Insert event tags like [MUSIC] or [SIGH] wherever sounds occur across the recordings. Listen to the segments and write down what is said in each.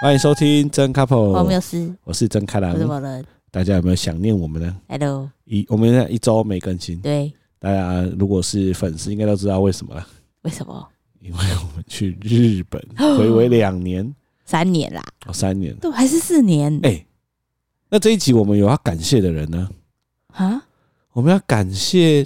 欢迎收听真 couple，我没有事，我是真开朗。我是某人，大家有没有想念我们呢？Hello，一我们现在一周没更新。对，大家如果是粉丝，应该都知道为什么了。为什么？因为我们去日本，[GASPS] 回违两年，三年啦。哦，三年，对，还是四年？哎、欸，那这一集我们有要感谢的人呢？啊，我们要感谢。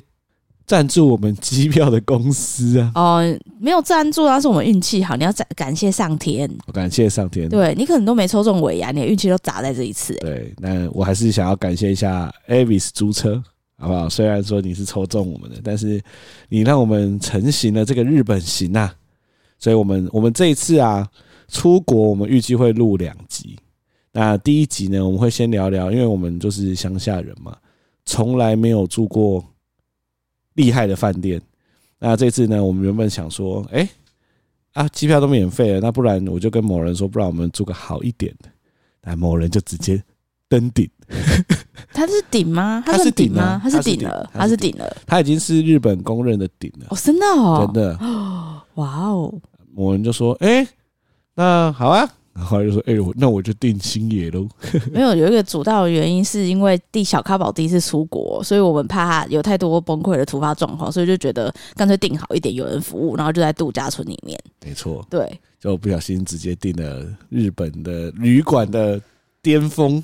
赞助我们机票的公司啊！哦，没有赞助，那是我们运气好。你要感谢上天，感谢上天。对，你可能都没抽中尾牙，你的运气都砸在这一次。对，那我还是想要感谢一下 Avis 租车，好不好？虽然说你是抽中我们的，但是你让我们成型了这个日本行啊！所以我们我们这一次啊出国，我们预计会录两集。那第一集呢，我们会先聊聊，因为我们就是乡下人嘛，从来没有住过。厉害的饭店，那这次呢，我们原本想说，哎、欸，啊，机票都免费了，那不然我就跟某人说，不然我们住个好一点的，那某人就直接登顶。[LAUGHS] 他是顶吗？他是顶吗？他是顶了，他是顶了，他已经是日本公认的顶了。哦，真的哦，真的，[GASPS] 哇哦，某人就说，哎、欸，那好啊。然后就说：“哎、欸，我那我就定星野喽。[LAUGHS] ”没有，有一个主要的原因是因为第小咖宝第一次出国，所以我们怕他有太多崩溃的突发状况，所以就觉得干脆定好一点，有人服务，然后就在度假村里面。没错，对，就不小心直接订了日本的旅馆的巅峰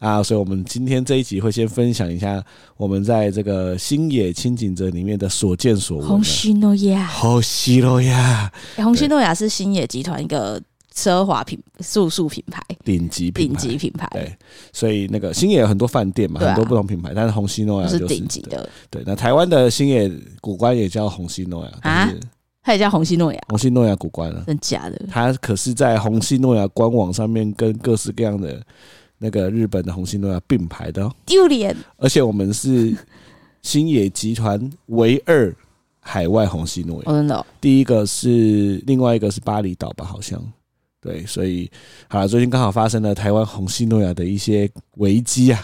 啊！所以，我们今天这一集会先分享一下我们在这个星野清景泽里面的所见所闻。红西诺亚，红西诺亚，红西诺亚是星野集团一个。奢华品住宿品牌，顶级品牌，顶级品牌。对，所以那个星野有很多饭店嘛，啊、很多不同品牌，但是红西诺亚就是顶级的。对，那台湾的星野古关也叫红西诺亚啊，它也叫红西诺亚，红西诺亚古关啊，真假的？它可是在红西诺亚官网上面跟各式各样的那个日本的红西诺亚并排的哦，丢脸！而且我们是星野集团唯二海外红西诺亚，真的，第一个是另外一个是巴厘岛吧，好像。对，所以好了，最近刚好发生了台湾红西诺亚的一些危机啊，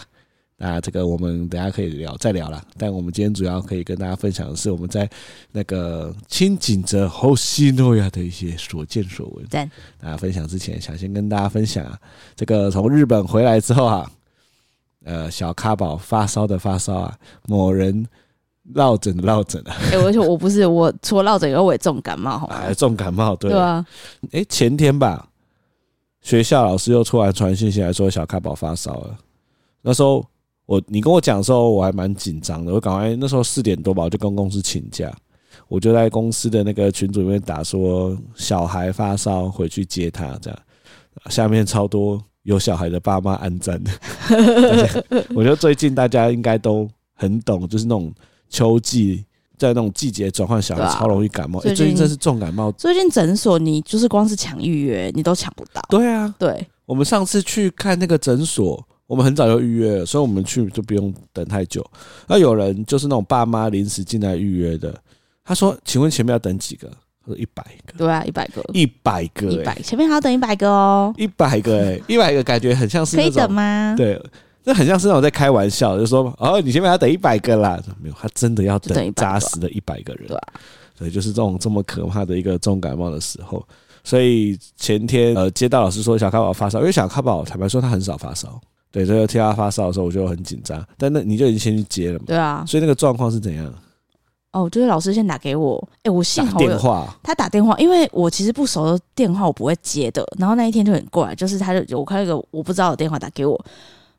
那这个我们等下可以聊再聊了。但我们今天主要可以跟大家分享的是我们在那个清井泽后西诺亚的一些所见所闻。在，大家分享之前，想先跟大家分享啊，这个从日本回来之后啊，呃，小咖宝发烧的发烧啊，某人落枕的落枕啊。哎、欸，我说我不是，我除了落枕以外，我也重感冒。[LAUGHS] 哎，重感冒，对，对啊。哎，前天吧。学校老师又突然传讯息来说小咖宝发烧了。那时候我你跟我讲的时候我还蛮紧张的，我赶快那时候四点多吧，我就跟公司请假，我就在公司的那个群组里面打说小孩发烧回去接他这样。下面超多有小孩的爸妈按赞的。[LAUGHS] [LAUGHS] 我觉得最近大家应该都很懂，就是那种秋季。在那种季节转换，小孩超容易感冒。最近真是重感冒。最近诊所你就是光是抢预约，你都抢不到。对啊，对。我们上次去看那个诊所，我们很早就预约了，所以我们去就不用等太久。那有人就是那种爸妈临时进来预约的，他说：“请问前面要等几个？”他说：“一百个。”对啊，一百个，一百个，一百，前面还要等一百个哦。一百个，哎，一百个感觉很像是可以等吗？对。这很像是那种在开玩笑，就说哦，你前面要等一百个啦，没有，他真的要等扎实的一百个人，对，所以就是这种这么可怕的一个重感冒的时候，所以前天呃接到老师说小咖宝发烧，因为小咖宝坦白说他很少发烧，对，所以听他发烧的时候我就很紧张，但那你就已经先去接了嘛，对啊，所以那个状况是怎样？哦，就是老师先打给我，哎、欸，我幸好电话，他打电话，因为我其实不熟的电话我不会接的，然后那一天就很怪，就是他就我看那个我不知道的电话打给我。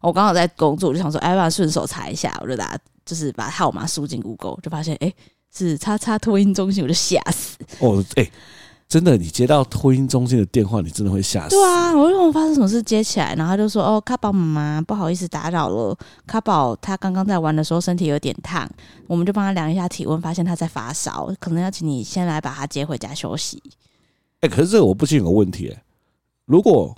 我刚好在工作，我就想说，哎，要顺手查一下，我就打，就是把号码输进 Google，就发现，哎，是叉叉托婴中心，我就吓死。哦，哎，真的，你接到托婴中心的电话，你真的会吓死。对啊，我问我发生什么事接起来，然后他就说：“哦，卡宝妈妈，不好意思打扰了。卡宝他刚刚在玩的时候身体有点烫，我们就帮他量一下体温，发现他在发烧，可能要请你先来把他接回家休息。”哎，可是这个我不禁有个问题，哎，如果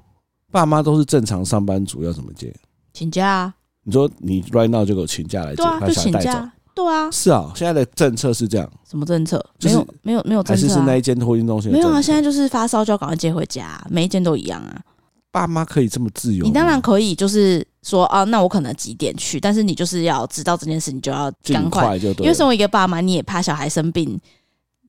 爸妈都是正常上班族，要怎么接？请假啊。你说你 right now 就给我请假来接，对啊，就请假。对啊，是啊，现在的政策是这样。什么政策？没有，没有，没有政策。还是是那一间托婴中心？没有啊，现在就是发烧就要赶快接回家，每一间都一样啊。爸妈可以这么自由？你当然可以，就是说啊，那我可能几点去，但是你就是要知道这件事，你就要赶快就对。因为身为一个爸妈，你也怕小孩生病，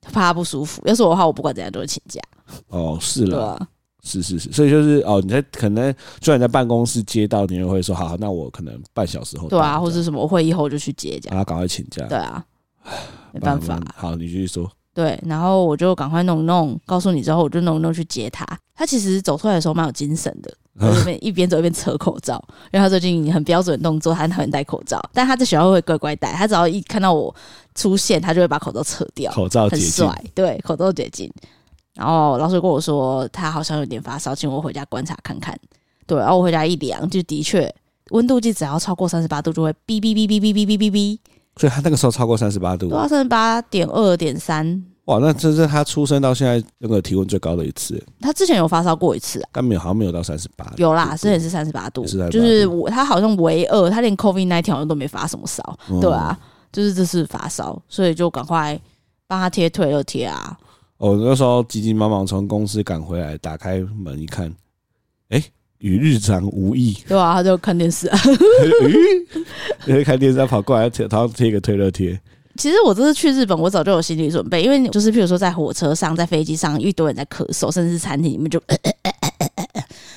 怕他不舒服。要是我的话，我不管怎样都会请假。哦，是了。是是是，所以就是哦，你在可能就算你在办公室接到，你也会说好，那我可能半小时后对啊，或者什么会议后就去接，这样，然后赶快请假。对啊，没办法。好，你继续说。对，然后我就赶快弄弄，告诉你之后，我就弄弄去接他。他其实走出来的时候蛮有精神的，[LAUGHS] 一边走一边扯口罩，因为他最近很标准的动作，他很讨厌戴口罩，但他在学校会乖乖戴，他只要一看到我出现，他就会把口罩扯掉，口罩很帅，对，口罩解禁。然后老师跟我说，他好像有点发烧，请我回家观察看看。对，然后我回家一量，就的确温度计只要超过三十八度，就会哔哔哔哔哔哔哔哔哔。所以他那个时候超过三十八度，对啊，三十八点二点三。哇，那这是他出生到现在那个体温最高的一次。他之前有发烧过一次啊，但没有，好像没有到三十八。有啦，之前是三十八度，就是我他好像唯二，他连 COVID nineteen 好像都没发什么烧。嗯、对啊，就是这次发烧，所以就赶快帮他贴退热贴啊。哦，那时候急急忙忙从公司赶回来，打开门一看，哎、欸，与日常无异。对啊，他就看电视啊，[LAUGHS] 因为看电视，他跑过来，贴，他贴一个退热贴。其实我这次去日本，我早就有心理准备，因为就是譬如说在火车上、在飞机上，一堆人在咳嗽，甚至是餐厅里面就，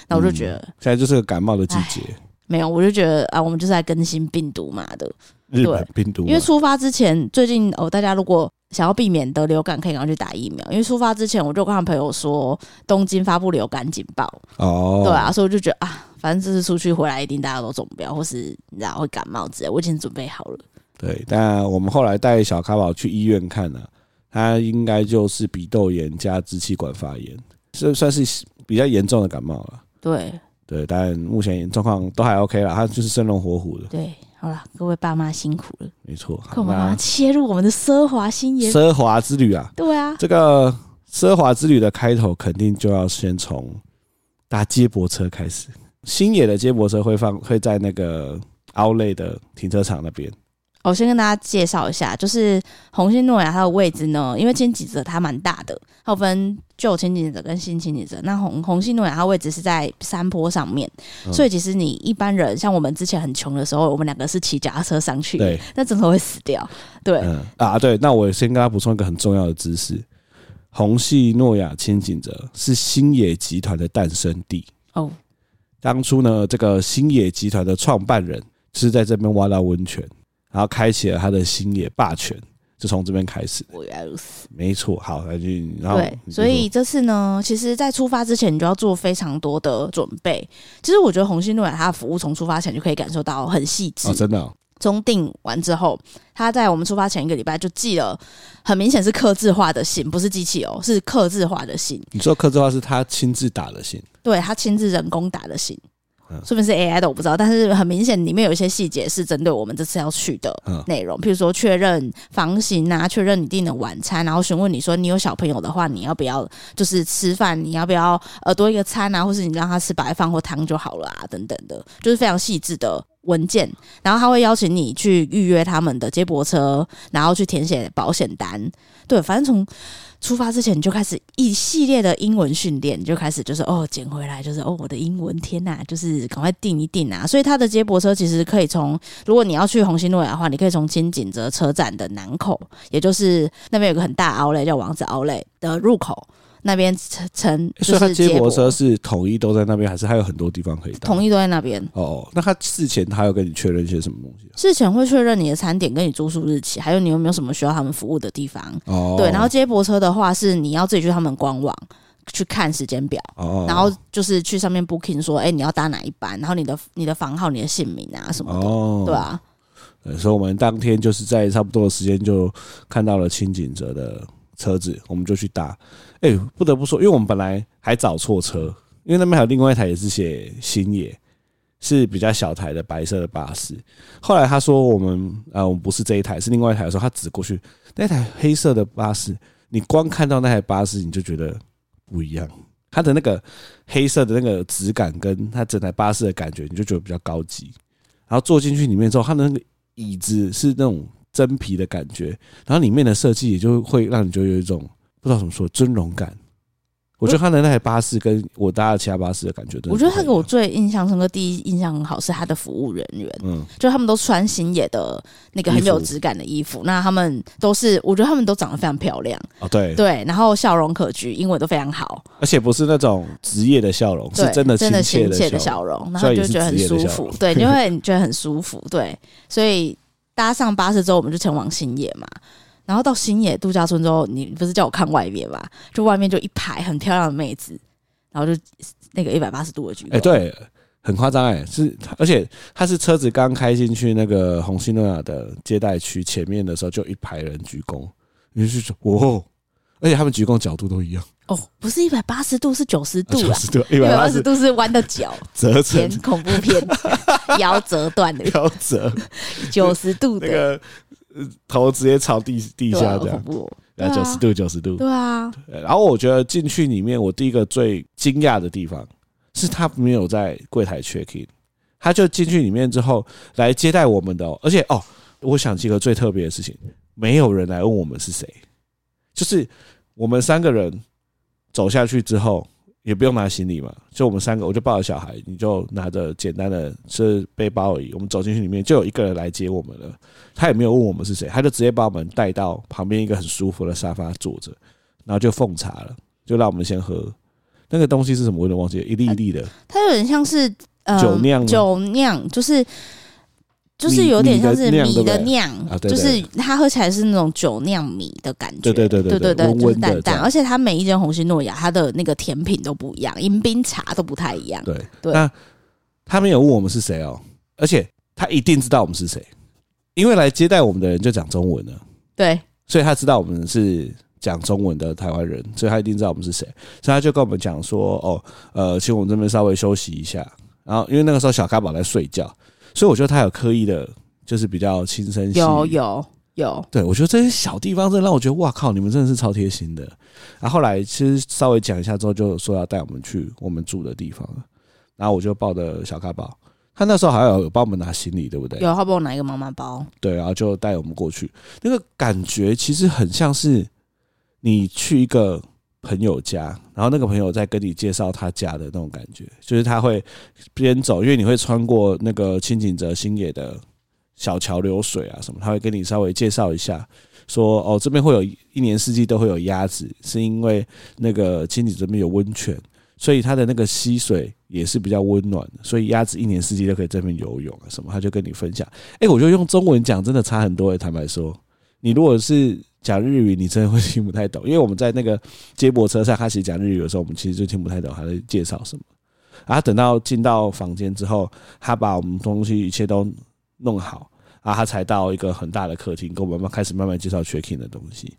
那我就觉得、嗯、现在就是个感冒的季节。没有，我就觉得啊，我们就是在更新病毒嘛的，日本病毒。因为出发之前，最近哦，大家如果想要避免得流感，可以赶快去打疫苗。因为出发之前，我就跟朋友说，东京发布流感警报哦，对啊，所以我就觉得啊，反正这次出去回来，一定大家都中标，或是你知道会感冒之类，我已经准备好了。对，但我们后来带小咖宝去医院看了，他应该就是鼻窦炎加支气管发炎，这算是比较严重的感冒了。对对，但目前状况都还 OK 了，他就是生龙活虎的。对。好了，各位爸妈辛苦了。没错，我们要切入我们的奢华新野奢华之旅啊！对啊，这个奢华之旅的开头肯定就要先从搭接驳车开始。星野的接驳车会放会在那个 Outlet 的停车场那边。我先跟大家介绍一下，就是虹夕诺亚它的位置呢，因为前几者它蛮大的，它有分旧轻井泽跟新轻井泽。那虹虹夕诺亚它位置是在山坡上面，嗯、所以其实你一般人像我们之前很穷的时候，我们两个是骑脚踏车上去，对，那真的会死掉。对、嗯、啊，对，那我先跟大家补充一个很重要的知识：红系诺亚千景泽是星野集团的诞生地哦。当初呢，这个星野集团的创办人是在这边挖到温泉。然后开启了他的星野霸权，就从这边开始。我原来如此，没错。好，那就然后对，所以这次呢，其实，在出发之前，你就要做非常多的准备。其实，我觉得红心诺亚它的服务从出发前就可以感受到很细致。哦，真的哦。中订完之后，他在我们出发前一个礼拜就寄了，很明显是刻字化的信，不是机器哦，是刻字化的信。你说刻字化是他亲自打的信？对，他亲自人工打的信。说明是 AI 的，我不知道，但是很明显里面有一些细节是针对我们这次要去的内容，譬如说确认房型啊，确认你订的晚餐，然后询问你说你有小朋友的话，你要不要就是吃饭，你要不要呃多一个餐啊，或是你让他吃白饭或汤就好了啊，等等的，就是非常细致的文件。然后他会邀请你去预约他们的接驳车，然后去填写保险单。对，反正从出发之前就开始一系列的英文训练，就开始就是哦捡回来就是哦我的英文天呐，就是赶快订一订啊！所以他的接驳车其实可以从，如果你要去红星诺亚的话，你可以从金井泽车站的南口，也就是那边有个很大凹类叫王子凹类的入口。那边乘乘，所以他接驳车是统一都在那边，还是还有很多地方可以到？统一都在那边。哦，那他事前他要跟你确认一些什么东西？事前会确认你的餐点跟你住宿日期，还有你有没有什么需要他们服务的地方。哦，对，然后接驳车的话是你要自己去他们官网去看时间表，哦，然后就是去上面 booking 说，哎、欸，你要搭哪一班，然后你的你的房号、你的姓名啊什么的，哦，对啊。所以我们当天就是在差不多的时间就看到了清景泽的。车子，我们就去搭。哎，不得不说，因为我们本来还找错车，因为那边还有另外一台也是写星野，是比较小台的白色的巴士。后来他说我们啊，我们不是这一台，是另外一台的时候，他指过去那台黑色的巴士，你光看到那台巴士，你就觉得不一样。它的那个黑色的那个质感，跟它整台巴士的感觉，你就觉得比较高级。然后坐进去里面之后，它的那个椅子是那种真皮的感觉，然后里面的设计也就会让你觉得有一种不知道怎么说尊荣感。我觉得他的那台巴士跟我搭的其他巴士的感觉都，我觉得他给我最印象深刻，第一印象很好是他的服务人员，嗯，就他们都穿星野的那个很有质感的衣服，那他们都是，我觉得他们都长得非常漂亮，哦，对。对，然后笑容可掬，英文都非常好，而且不是那种职业的笑容，是真的真的亲切的笑容，然后就觉得很舒服，对，[LAUGHS] 就会觉得很舒服，对，所以搭上巴士之后，我们就前往星野嘛。然后到新野度假村之后，你不是叫我看外面嘛？就外面就一排很漂亮的妹子，然后就那个一百八十度的鞠躬。哎，对，很夸张哎，是而且他是车子刚开进去那个红星诺亚的接待区前面的时候，就一排人鞠躬，你就说哦，而且他们鞠躬角度都一样哦，不是一百八十度，是九十度啊，一百八十度是弯的脚折成恐怖片，[LAUGHS] 腰折断的 [LAUGHS] 腰折九十度的。那个头直接朝地地下这样，然后九十度九十度，对啊。然后我觉得进去里面，我第一个最惊讶的地方是他没有在柜台 check in，他就进去里面之后来接待我们的，而且哦，我想起一个最特别的事情，没有人来问我们是谁，就是我们三个人走下去之后。也不用拿行李嘛，就我们三个，我就抱着小孩，你就拿着简单的是背包而已。我们走进去里面，就有一个人来接我们了。他也没有问我们是谁，他就直接把我们带到旁边一个很舒服的沙发坐着，然后就奉茶了，就让我们先喝那个东西是什么，我有点忘记了，一粒一粒的，它有点像是呃酒酿，酒酿就是。就是有点像是米的酿，就是它喝起来是那种酒酿米的感觉，对对对对对对，就是淡淡，而且它每一间红星诺亚，它的那个甜品都不一样，迎宾茶都不太一样。对对，那他没有问我们是谁哦，而且他一定知道我们是谁，因为来接待我们的人就讲中文了，对，所以他知道我们是讲中文的台湾人，所以他一定知道我们是谁，所以他就跟我们讲说，哦，呃，请我们这边稍微休息一下，然后因为那个时候小咖宝在睡觉。所以我觉得他有刻意的，就是比较轻声细。有有有，对我觉得这些小地方真的让我觉得哇靠，你们真的是超贴心的。然后后来其实稍微讲一下之后，就说要带我们去我们住的地方。然后我就抱着小咖包，他那时候好像有帮我们拿行李，对不对？有，他帮我拿一个妈妈包。对，然后就带我们过去。那个感觉其实很像是你去一个。朋友家，然后那个朋友在跟你介绍他家的那种感觉，就是他会边走，因为你会穿过那个轻井泽星野的小桥流水啊什么，他会跟你稍微介绍一下，说哦这边会有一年四季都会有鸭子，是因为那个轻井这边有温泉，所以它的那个溪水也是比较温暖的，所以鸭子一年四季都可以在这边游泳啊什么，他就跟你分享。哎，我觉得用中文讲真的差很多诶，坦白说，你如果是。讲日语你真的会听不太懂，因为我们在那个接驳车上，他其实讲日语的时候，我们其实就听不太懂他在介绍什么。然后等到进到房间之后，他把我们东西一切都弄好，然后他才到一个很大的客厅，跟我们开始慢慢介绍 check in 的东西。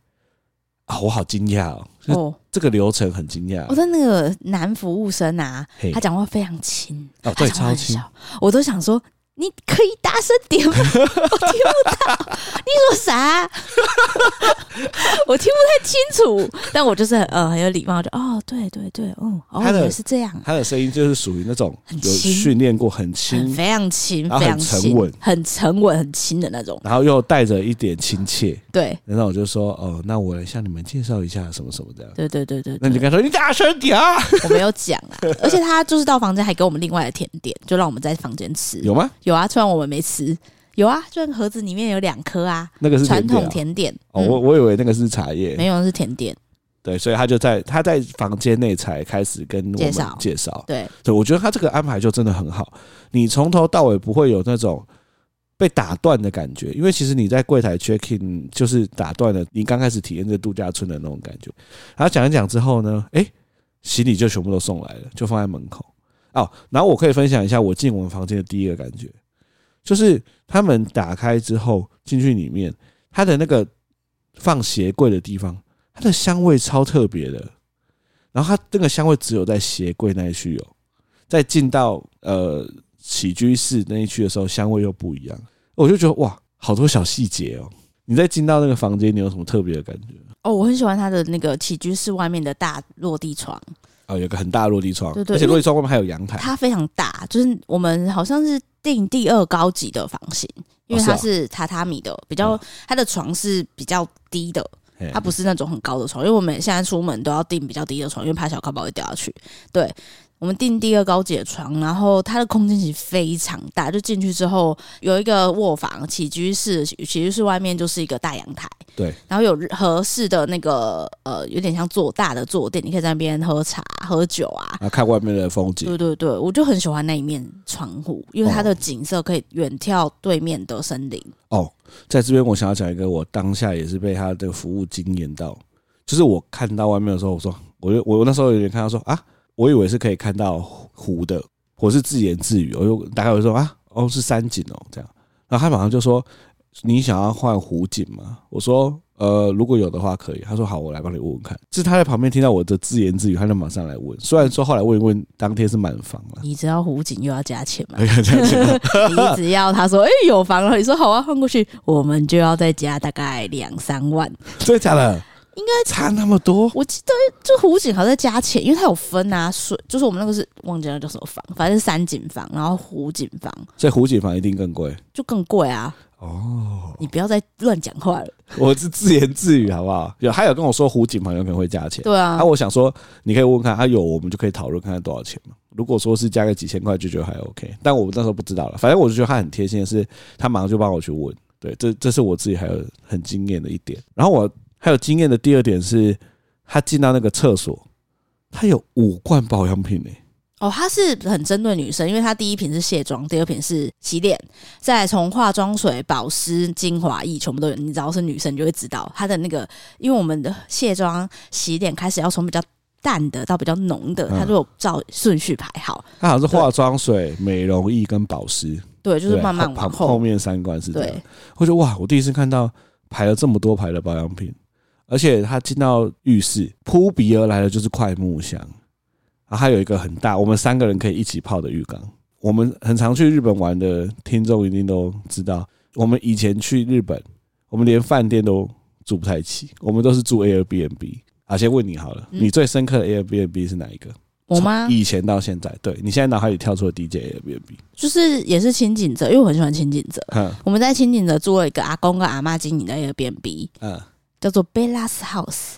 啊，我好惊讶哦！哦，这个流程很惊讶。我的那个男服务生啊，他讲话非常轻哦，对，超轻，我都想说。你可以大声点吗？[LAUGHS] 我听不到。你说啥？[LAUGHS] 我听不太清楚。但我就是呃很有礼貌，就哦对对对，嗯，哦原来是这样。他的声音就是属于那种有训练过，很轻，非常轻，非常沉稳，很沉稳，很轻的那种。然后又带着一点亲切。对。然后我就说哦，那我来向你们介绍一下什么什么这样。对对对对。那你就跟他说你大声点啊！[LAUGHS] 我没有讲啊，而且他就是到房间还给我们另外的甜点，就让我们在房间吃。有吗？有啊，虽然我们没吃，有啊，就盒子里面有两颗啊，那个是传统甜点。哦，我我以为那个是茶叶，没有，是甜点。对，所以他就在他在房间内才开始跟我们介绍。对，对，我觉得他这个安排就真的很好，你从头到尾不会有那种被打断的感觉，因为其实你在柜台 check in 就是打断了你刚开始体验这度假村的那种感觉。然后讲一讲之后呢，哎，行李就全部都送来了，就放在门口。哦，然后我可以分享一下我进我们房间的第一个感觉，就是他们打开之后进去里面，它的那个放鞋柜的地方它的香味超特别的。然后它那个香味只有在鞋柜那一区有，在进到呃起居室那一区的时候，香味又不一样。我就觉得哇，好多小细节哦。你在进到那个房间，你有什么特别的感觉？哦，我很喜欢它的那个起居室外面的大落地窗。哦，有个很大的落地窗，对对，而且落地窗外面还有阳台。它非常大，就是我们好像是订第二高级的房型，因为它是榻榻米的，比较它的床是比较低的，它不是那种很高的床，因为我们现在出门都要订比较低的床，因为怕小靠包会掉下去。对。我们订第二高级的床，然后它的空间其实非常大，就进去之后有一个卧房、起居室，起居室外面就是一个大阳台，对，然后有合适的那个呃，有点像坐大的坐垫，你可以在那边喝茶、喝酒啊，啊，看外面的风景。对对对，我就很喜欢那一面窗户，因为它的景色可以远眺对面的森林。哦，在这边我想要讲一个，我当下也是被他的服务惊艳到，就是我看到外面的时候，我说，我就我那时候有点看到说啊。我以为是可以看到湖的，我是自言自语，我就大概会说啊，哦是山景哦这样，然后他马上就说，你想要换湖景吗？我说呃如果有的话可以，他说好，我来帮你问问看。是他在旁边听到我的自言自语，他就马上来问。虽然说后来问一问，当天是满房了。你知道湖景又要加钱吗？[LAUGHS] 要加钱？[LAUGHS] 你只要他说哎、欸、有房了，你说好啊换过去，我们就要再加大概两三万。[LAUGHS] 真的假的？应该差那么多，我记得就湖景还在加钱，因为它有分啊，水就是我们那个是忘记了叫什么房，反正是山景房，然后湖景房，所以湖景房一定更贵，就更贵啊。哦，你不要再乱讲话了，[LAUGHS] 我是自言自语好不好？有还有跟我说湖景房有可能会加钱，对啊。那、啊、我想说，你可以问问看，他、啊、有我们就可以讨论看看多少钱嘛。如果说是加个几千块，就觉得还 OK。但我们那时候不知道了，反正我就觉得他很贴心的是，他马上就帮我去问，对，这这是我自己还有很惊艳的一点。然后我。还有经验的第二点是，他进到那个厕所，他有五罐保养品呢。哦，他是很针对女生，因为他第一瓶是卸妆，第二瓶是洗脸，再从化妆水、保湿、精华液全部都有。你只要是女生，你就会知道他的那个，因为我们的卸妆、洗脸开始要从比较淡的到比较浓的，他就有照顺序排好。他好像是化妆水、美容液跟保湿，对，就是慢慢往后，后面三罐是这样。我觉得哇，我第一次看到排了这么多排的保养品。而且他进到浴室，扑鼻而来的就是快木香，啊还有一个很大，我们三个人可以一起泡的浴缸。我们很常去日本玩的听众一定都知道，我们以前去日本，我们连饭店都住不太起，我们都是住 Airbnb。啊，先问你好了，你最深刻的 Airbnb 是哪一个？我吗？以前到现在，对，你现在脑海里跳出了 DJ Airbnb 就是也是清井泽，因为我很喜欢清井泽。我们在清井泽住了一个阿公跟阿妈经营的 Airbnb。嗯。叫做 Bella's House，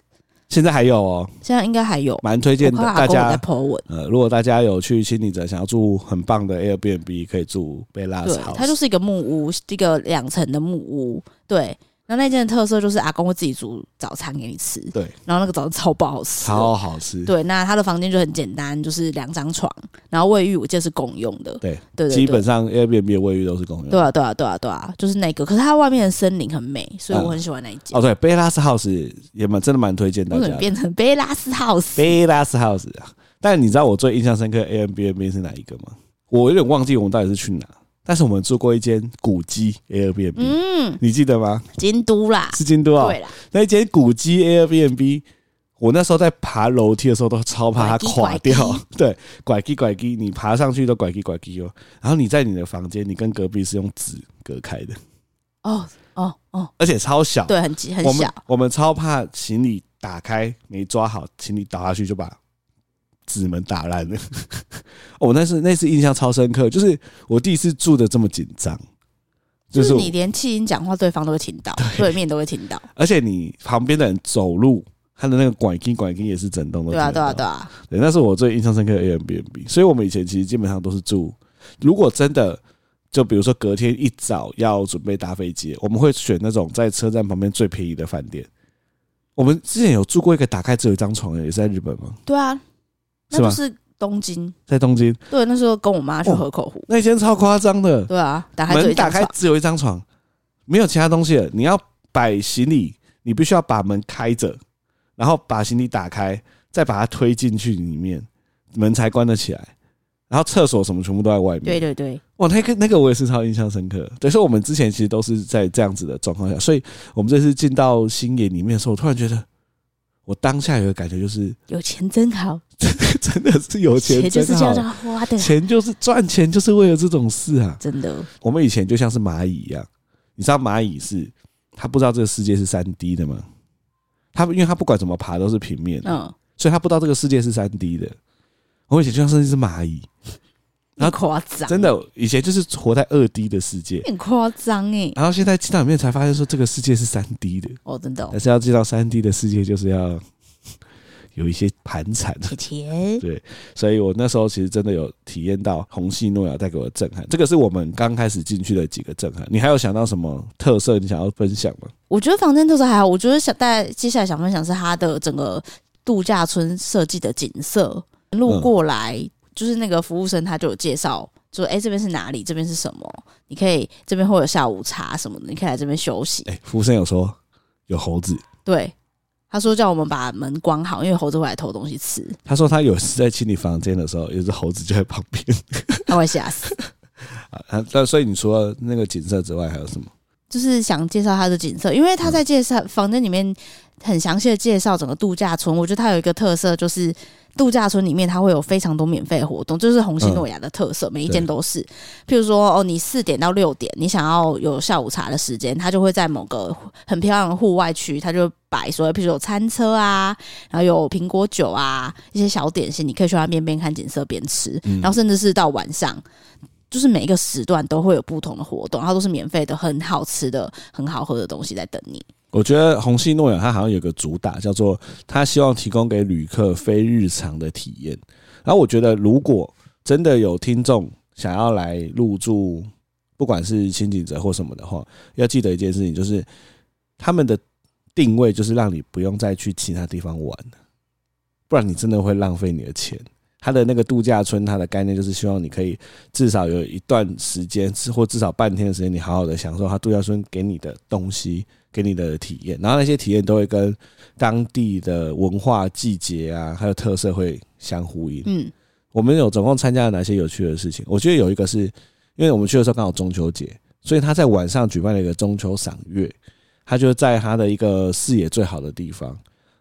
现在还有哦，现在应该还有，蛮推荐的。大家文，呃，如果大家有去清理者想要住很棒的 Airbnb，可以住 Bella's House。对，它就是一个木屋，一个两层的木屋，对。那那间的特色就是阿公会自己煮早餐给你吃，对。然后那个早餐超不好吃，超好吃。对，那他的房间就很简单，就是两张床，然后卫浴我记得是共用的。对，对对，基本上 Airbnb 的卫浴都是共用的。对啊，对啊，对啊，对啊，就是那个。可是它外面的森林很美，所以我很喜欢那一间。哦，对，Bella's House 也蛮真的蛮推荐大家。变成 Bella's House，Bella's House 啊！但你知道我最印象深刻 Airbnb 是哪一个吗？我有点忘记我们到底是去哪。但是我们住过一间古迹 Airbnb，嗯，你记得吗？京都啦，是京都啊。对啦，那一间古迹 Airbnb，我那时候在爬楼梯的时候都超怕它垮掉，拐拐机对，拐机拐机，你爬上去都拐机拐机哦。然后你在你的房间，你跟隔壁是用纸隔开的，哦哦哦，而且超小，对，很很小。我们超怕行李打开没抓好，行李倒下去就把。纸门打烂了，[LAUGHS] 哦，那是那次印象超深刻，就是我第一次住的这么紧张，就是你连气音讲话，对方都会听到，对。面都会听到，而且你旁边的人走路，他的那个拐音拐音也是震动的，对啊对啊对啊，对，那是我最印象深刻的 Airbnb，所以我们以前其实基本上都是住，如果真的就比如说隔天一早要准备搭飞机，我们会选那种在车站旁边最便宜的饭店。我们之前有住过一个打开只有一张床的，也是在日本吗？对啊。那就是东京，在东京。对，那时候跟我妈去河口湖，那间超夸张的。对啊，打开门打开只有一张床，没有其他东西了。你要摆行李，你必须要把门开着，然后把行李打开，再把它推进去里面，门才关得起来。然后厕所什么全部都在外面。对对对，哇，那个那个我也是超印象深刻。对，所以我们之前其实都是在这样子的状况下，所以我们这次进到星野里面的时候，我突然觉得我当下有个感觉就是有钱真好，[LAUGHS] 真的是有钱，钱就是这样花的，钱就是赚钱就是为了这种事啊！真的，我们以前就像是蚂蚁一样，你知道蚂蚁是它不知道这个世界是三 D 的吗？它因为它不管怎么爬都是平面的，嗯，所以它不知道这个世界是三 D 的。我以前就像是一只蚂蚁。很夸张，真的，以前就是活在二 D 的世界，很夸张哎。然后现在进到里面才发现说这个世界是三 D 的哦，真的。但是要进到三 D 的世界，就是要有一些盘缠。钱对，所以我那时候其实真的有体验到红系诺亚带给我的震撼。这个是我们刚开始进去的几个震撼。你还有想到什么特色？你想要分享吗？我觉得房间特色还好。我觉得想带接下来想分享是它的整个度假村设计的景色，路过来。嗯就是那个服务生，他就有介绍，说：“哎、欸，这边是哪里？这边是什么？你可以这边会有下午茶什么的，你可以来这边休息。”哎，服务生有说有猴子，对，他说叫我们把门关好，因为猴子会来偷东西吃。他说他有时在清理房间的时候，有只猴子就在旁边，[LAUGHS] 他会吓死。[LAUGHS] 啊，那所以你除了那个景色之外，还有什么？就是想介绍它的景色，因为他在介绍房间里面很详细的介绍整个度假村。我觉得它有一个特色就是。度假村里面，它会有非常多免费活动，就是红星诺亚的特色，每一间都是。譬如说，哦，你四点到六点，你想要有下午茶的时间，它就会在某个很漂亮的户外区，它就摆所有，譬如说有餐车啊，然后有苹果酒啊，一些小点心，你可以去那边边看景色边吃。然后甚至是到晚上，就是每一个时段都会有不同的活动，然后都是免费的，很好吃的、很好喝的东西在等你。我觉得虹夕诺亚它好像有个主打，叫做它希望提供给旅客非日常的体验。然后我觉得，如果真的有听众想要来入住，不管是轻井泽或什么的话，要记得一件事情，就是他们的定位就是让你不用再去其他地方玩，不然你真的会浪费你的钱。它的那个度假村，它的概念就是希望你可以至少有一段时间，或至少半天的时间，你好好的享受它度假村给你的东西。给你的体验，然后那些体验都会跟当地的文化、季节啊，还有特色会相呼应。嗯，我们有总共参加了哪些有趣的事情？我觉得有一个是，因为我们去的时候刚好中秋节，所以他在晚上举办了一个中秋赏月。他就在他的一个视野最好的地方，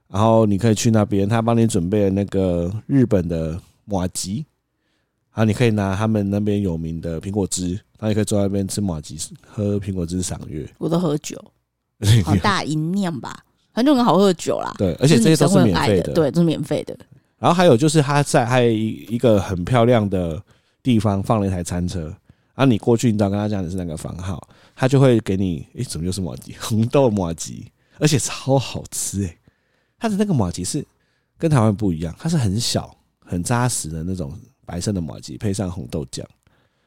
然后你可以去那边，他帮你准备了那个日本的麻吉啊你可以拿他们那边有名的苹果汁，然后你可以坐在那边吃马吉，喝苹果汁赏月。我都喝酒。[LAUGHS] 好大一酿吧，反正很好喝的酒啦。对，而且这些都是免费的，对，都是免费的。然后还有就是，他在还有一一个很漂亮的地方放了一台餐车，然后你过去，你只要跟他讲你是那个房号，他就会给你，诶，怎么又是马吉？红豆马吉，而且超好吃诶。他的那个马吉是跟台湾不一样，它是很小、很扎实的那种白色的麻吉，配上红豆酱，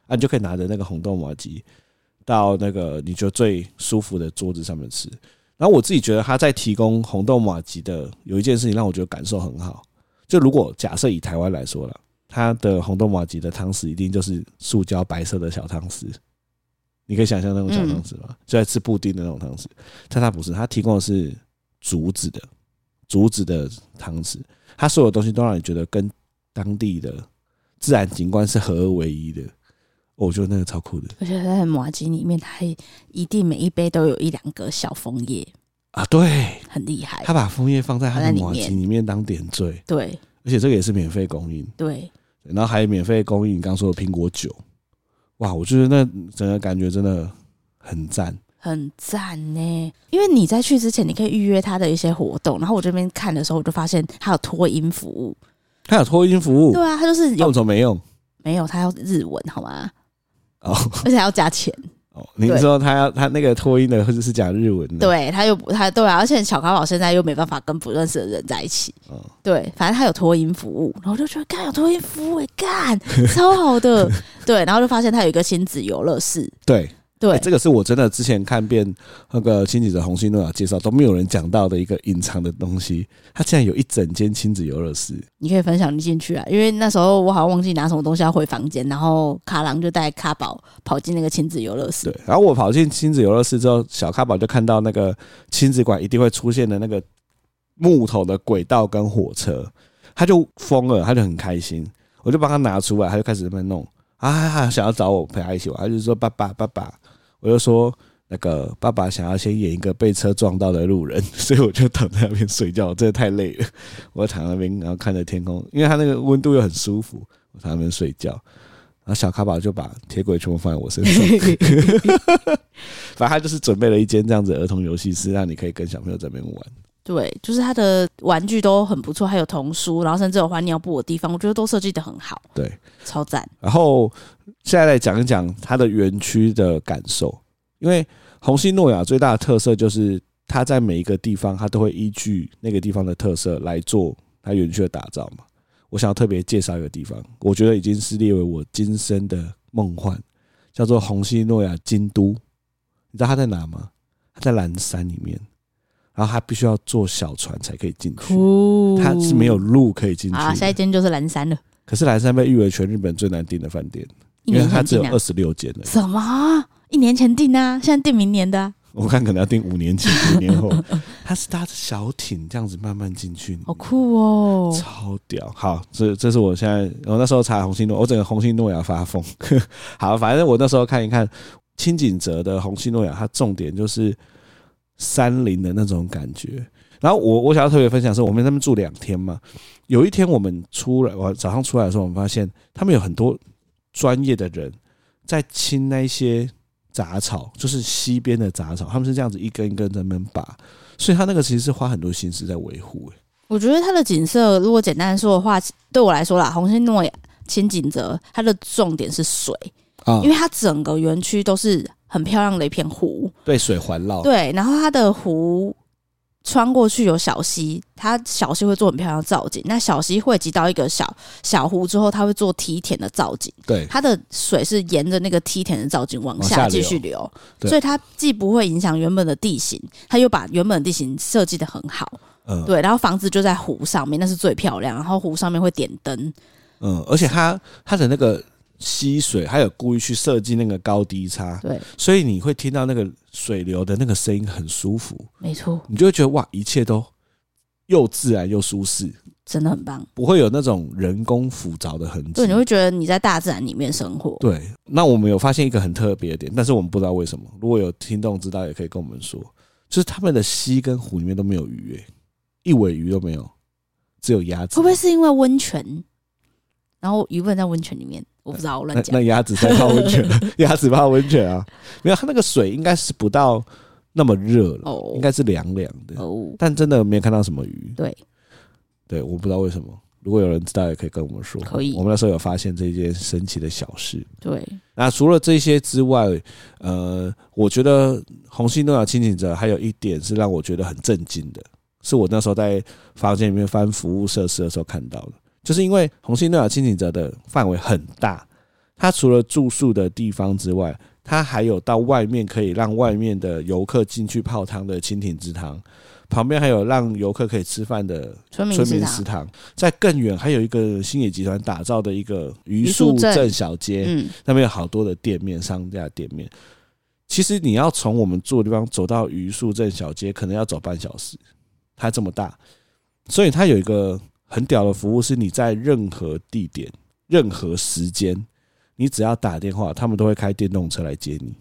啊，你就可以拿着那个红豆麻吉。到那个你觉得最舒服的桌子上面吃，然后我自己觉得他在提供红豆麻吉的有一件事情让我觉得感受很好，就如果假设以台湾来说了，他的红豆麻吉的汤匙一定就是塑胶白色的小汤匙，你可以想象那种小汤匙吗？就在吃布丁的那种汤匙，但他不是，他提供的是竹子的竹子的汤匙，他所有东西都让你觉得跟当地的自然景观是合二为一的。我觉得那个超酷的，而且在麻吉里面，它一定每一杯都有一两个小枫叶啊，对，很厉害。他把枫叶放在他的麻吉里面当点缀，对，而且这个也是免费供应，对。然后还有免费供应你刚说的苹果酒，哇，我觉得那整个感觉真的很赞，很赞呢。因为你在去之前，你可以预约他的一些活动，然后我这边看的时候，我就发现他有托音服务，他有托婴服务，对啊，他就是有，怎么没用？没有，他要日文，好吗？哦，而且还要加钱哦。你说他要他那个托婴的，或者是讲日文的？对，他又不他对啊，而且小卡宝现在又没办法跟不认识的人在一起。哦，对，反正他有托婴服务，然后就觉得干有托婴服务，干超好的。[LAUGHS] 对，然后就发现他有一个亲子游乐室。对。对、欸，这个是我真的之前看遍那个亲子的红星诺亚介绍都没有人讲到的一个隐藏的东西。它竟然有一整间亲子游乐室，你可以分享你进去啊！因为那时候我好像忘记拿什么东西要回房间，然后卡郎就带卡宝跑进那个亲子游乐室。对，然后我跑进亲子游乐室之后，小卡宝就看到那个亲子馆一定会出现的那个木头的轨道跟火车，他就疯了，他就很开心。我就帮他拿出来，他就开始在那边弄啊，想要找我陪他一起玩，他就说爸爸爸爸。我就说，那个爸爸想要先演一个被车撞到的路人，[LAUGHS] 所以我就躺在那边睡觉，我真的太累了。我躺在那边，然后看着天空，因为它那个温度又很舒服，我躺在那边睡觉。然后小卡宝就把铁轨全部放在我身上，[LAUGHS] 反正他就是准备了一间这样子儿童游戏室，让你可以跟小朋友在那边玩。对，就是它的玩具都很不错，还有童书，然后甚至有换尿布的地方，我觉得都设计的很好。对，超赞。然后现在来讲一讲它的园区的感受，因为红星诺亚最大的特色就是它在每一个地方，它都会依据那个地方的特色来做它园区的打造嘛。我想要特别介绍一个地方，我觉得已经是列为我今生的梦幻，叫做红星诺亚京都。你知道它在哪吗？它在蓝山里面。然后他必须要坐小船才可以进去，他是没有路可以进去。啊，下一间就是岚山了。可是岚山被誉为全日本最难订的饭店，因为它只有二十六间了。什么？一年前订啊？现在订明年的啊？我看可能要订五年前、[LAUGHS] 五年后。他是搭着小艇这样子慢慢进去，好酷哦，超屌。好，这这是我现在我那时候查红星诺，我整个红星诺亚发疯。[LAUGHS] 好，反正我那时候看一看清井泽的红星诺亚，它重点就是。山林的那种感觉，然后我我想要特别分享是，我们在那边住两天嘛。有一天我们出来，我早上出来的时候，我们发现他们有很多专业的人在清那些杂草，就是溪边的杂草，他们是这样子一根一根在那边拔，所以他那个其实是花很多心思在维护。我觉得它的景色，如果简单说的话，对我来说啦，红星诺亚轻井泽，它的重点是水啊，因为它整个园区都是。很漂亮的一片湖，对水环绕。对，然后它的湖穿过去有小溪，它小溪会做很漂亮的造景。那小溪汇集到一个小小湖之后，它会做梯田的造景。对，它的水是沿着那个梯田的造景往下继续流，所以它既不会影响原本的地形，它又把原本的地形设计的很好。嗯，对，然后房子就在湖上面，那是最漂亮。然后湖上面会点灯。嗯，而且它它的那个。溪水还有故意去设计那个高低差，对，所以你会听到那个水流的那个声音很舒服，没错，你就会觉得哇，一切都又自然又舒适，真的很棒，不会有那种人工浮躁的痕迹，对，你会觉得你在大自然里面生活。对，那我们有发现一个很特别的点，但是我们不知道为什么，如果有听众知道，也可以跟我们说，就是他们的溪跟湖里面都没有鱼，诶，一尾鱼都没有，只有鸭子，会不会是因为温泉？然后鱼不能在温泉里面。我不知道，我乱讲。那鸭子在泡温泉，[LAUGHS] 鸭子泡温泉啊？没有，它那个水应该是不到那么热了，哦，应该是凉凉的。哦，但真的没有看到什么鱼。对，对，我不知道为什么。如果有人知道，也可以跟我们说。可以，我们那时候有发现这件神奇的小事。对，那除了这些之外，呃，我觉得红星诺亚清醒者还有一点是让我觉得很震惊的，是我那时候在房间里面翻服务设施的时候看到的。就是因为红星诺亚轻井泽的范围很大，它除了住宿的地方之外，它还有到外面可以让外面的游客进去泡汤的蜻蜓之汤，旁边还有让游客可以吃饭的村民食堂，在更远还有一个星野集团打造的一个榆树镇小街，嗯，那边有好多的店面，商家店面。其实你要从我们住的地方走到榆树镇小街，可能要走半小时，它这么大，所以它有一个。很屌的服务是，你在任何地点、任何时间，你只要打电话，他们都会开电动车来接你。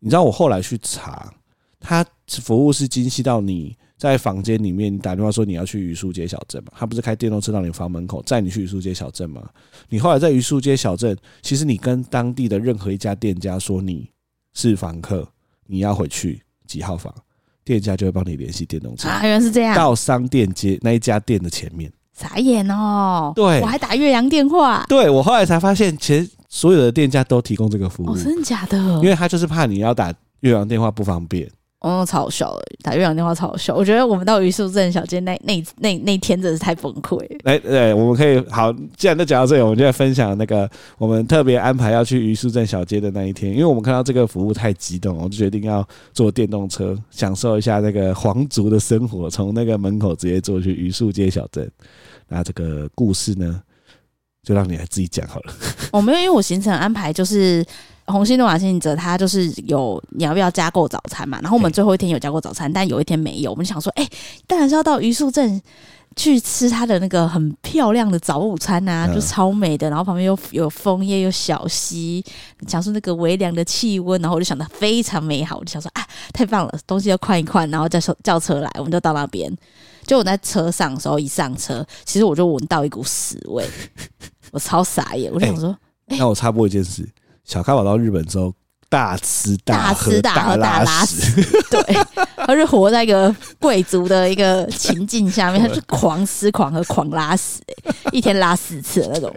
你知道我后来去查，他服务是精细到你在房间里面，你打电话说你要去榆树街小镇嘛，他不是开电动车到你房门口载你去榆树街小镇吗？你后来在榆树街小镇，其实你跟当地的任何一家店家说你是房客，你要回去几号房，店家就会帮你联系电动车。啊，原来是这样，到商店街那一家店的前面。傻眼哦！对，我还打岳阳电话。对，我后来才发现，其实所有的店家都提供这个服务。哦，真的假的？因为他就是怕你要打岳阳电话不方便。哦，超好笑的，打岳阳电话超好笑。我觉得我们到榆树镇小街那那那那天真的是太崩溃。哎，对，我们可以好，既然都讲到这里，我们就来分享那个我们特别安排要去榆树镇小街的那一天，因为我们看到这个服务太激动，我就决定要坐电动车，享受一下那个皇族的生活，从那个门口直接坐去榆树街小镇。那这个故事呢，就让你来自己讲好了。我 [LAUGHS] 没有，因为我行程安排就是红星诺亚轻井泽，他就是有你要不要加购早餐嘛？然后我们最后一天有加购早餐，但有一天没有，我们想说，哎、欸，当然是要到榆树镇去吃他的那个很漂亮的早午餐啊，嗯、就超美的，然后旁边又有枫叶，有小溪，想说那个微凉的气温，然后我就想的非常美好，我就想说啊，太棒了，东西要快一快，然后再说叫车来，我们就到那边。就我在车上的时候，一上车，其实我就闻到一股屎味，[LAUGHS] 我超傻眼，我就想说，欸欸、那我插播一件事，小咖跑到日本之后。大吃大喝大喝大拉屎，[LAUGHS] 对，他是活在一个贵族的一个情境下面，他是狂吃狂喝狂拉屎，欸，一天拉四次那种。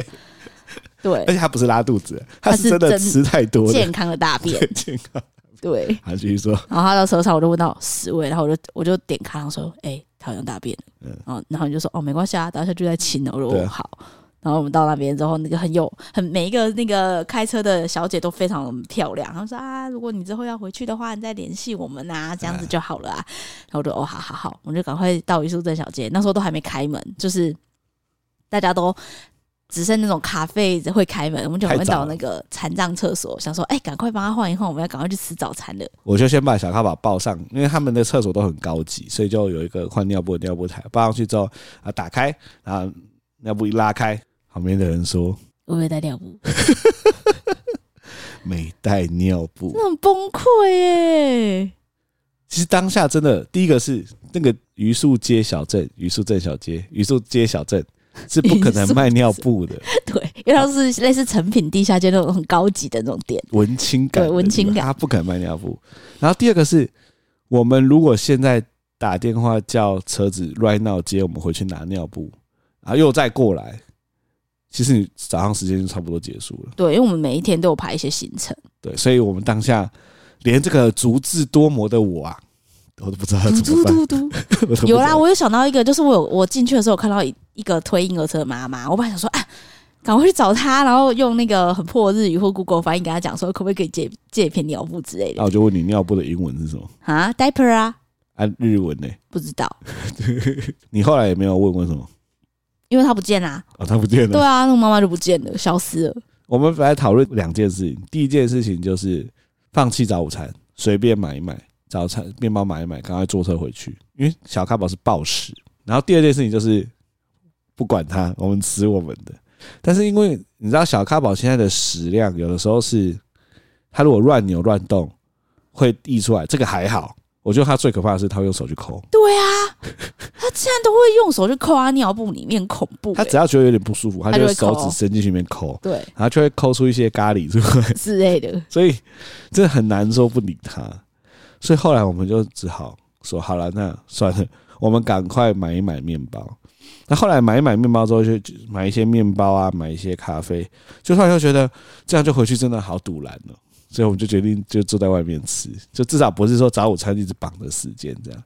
对，而且他不是拉肚子，他是真的吃太多健康的大便，[LAUGHS] 健康。对，[LAUGHS] 他继续说，然后他到车上，我就问到屎味，然后我就我就点开，然后说：“哎，欸，他好像大便。”嗯，然后你就说：“哦，没关系啊，等下就在亲了。”我说：“好。”然后我们到那边之后，那个很有很每一个那个开车的小姐都非常漂亮。他们说啊，如果你之后要回去的话，你再联系我们啊，这样子就好了啊。然后我就哦，好好好，我就赶快到榆树镇小街。那时候都还没开门，就是大家都只剩那种咖啡会开门，我们就赶快到那个残障厕所，想说哎，赶快帮他换一换，我们要赶快去吃早餐了。我就先把小咖宝抱上，因为他们的厕所都很高级，所以就有一个换尿布的尿布台，抱上去之后啊，打开，然后尿布一拉开。旁边的人说：“我没带尿布，[LAUGHS] 没带尿布，那很崩溃耶！其实当下真的，第一个是那个榆树街小镇，榆树镇小街，榆树街小镇 [LAUGHS] 是不可能卖尿布的。[LAUGHS] 对，因为它是类似成品地下街那种很高级的那种店，文青感，对，文青感，他不可能卖尿布。然后第二个是我们如果现在打电话叫车子 right now 接我们回去拿尿布，然后又再过来。”其实你早上时间就差不多结束了。对，因为我们每一天都有排一些行程。对，所以我们当下连这个足智多谋的我啊，我都不知道怎么办。嘟嘟 [LAUGHS] 嘟嘟有啦，我有想到一个，就是我有我进去的时候，我看到一一个推婴儿车的妈妈，我本来想说啊，赶快去找她，然后用那个很破日语或 Google 翻译跟她讲说，可不可以借借一片尿布之类的。那我就问你，尿布的英文是什么？啊，diaper 啊。按日文呢？不知道。[LAUGHS] 你后来也没有问为什么？因为他不见啦，啊，哦，他不见了。对啊，那个妈妈就不见了，消失了。我们来讨论两件事情。第一件事情就是放弃早午餐，随便买一买早餐，面包买一买，赶快坐车回去。因为小咖宝是暴食。然后第二件事情就是不管他，我们吃我们的。但是因为你知道，小咖宝现在的食量有的时候是，他如果乱扭乱动会溢出来，这个还好。我觉得他最可怕的是，他会用手去抠。对啊，他竟然都会用手去抠他尿布里面，恐怖、欸。他只要觉得有点不舒服，他就会手指伸进去里面抠。对，然后就会抠出一些咖喱出来之类的。[LAUGHS] 所以这很难说不理他。所以后来我们就只好说好了，那算了，我们赶快买一买面包。那后来买一买面包之后，就买一些面包啊，买一些咖啡。就突然又觉得这样就回去真的好赌烂了。所以我们就决定就坐在外面吃，就至少不是说早午餐一直绑的时间这样。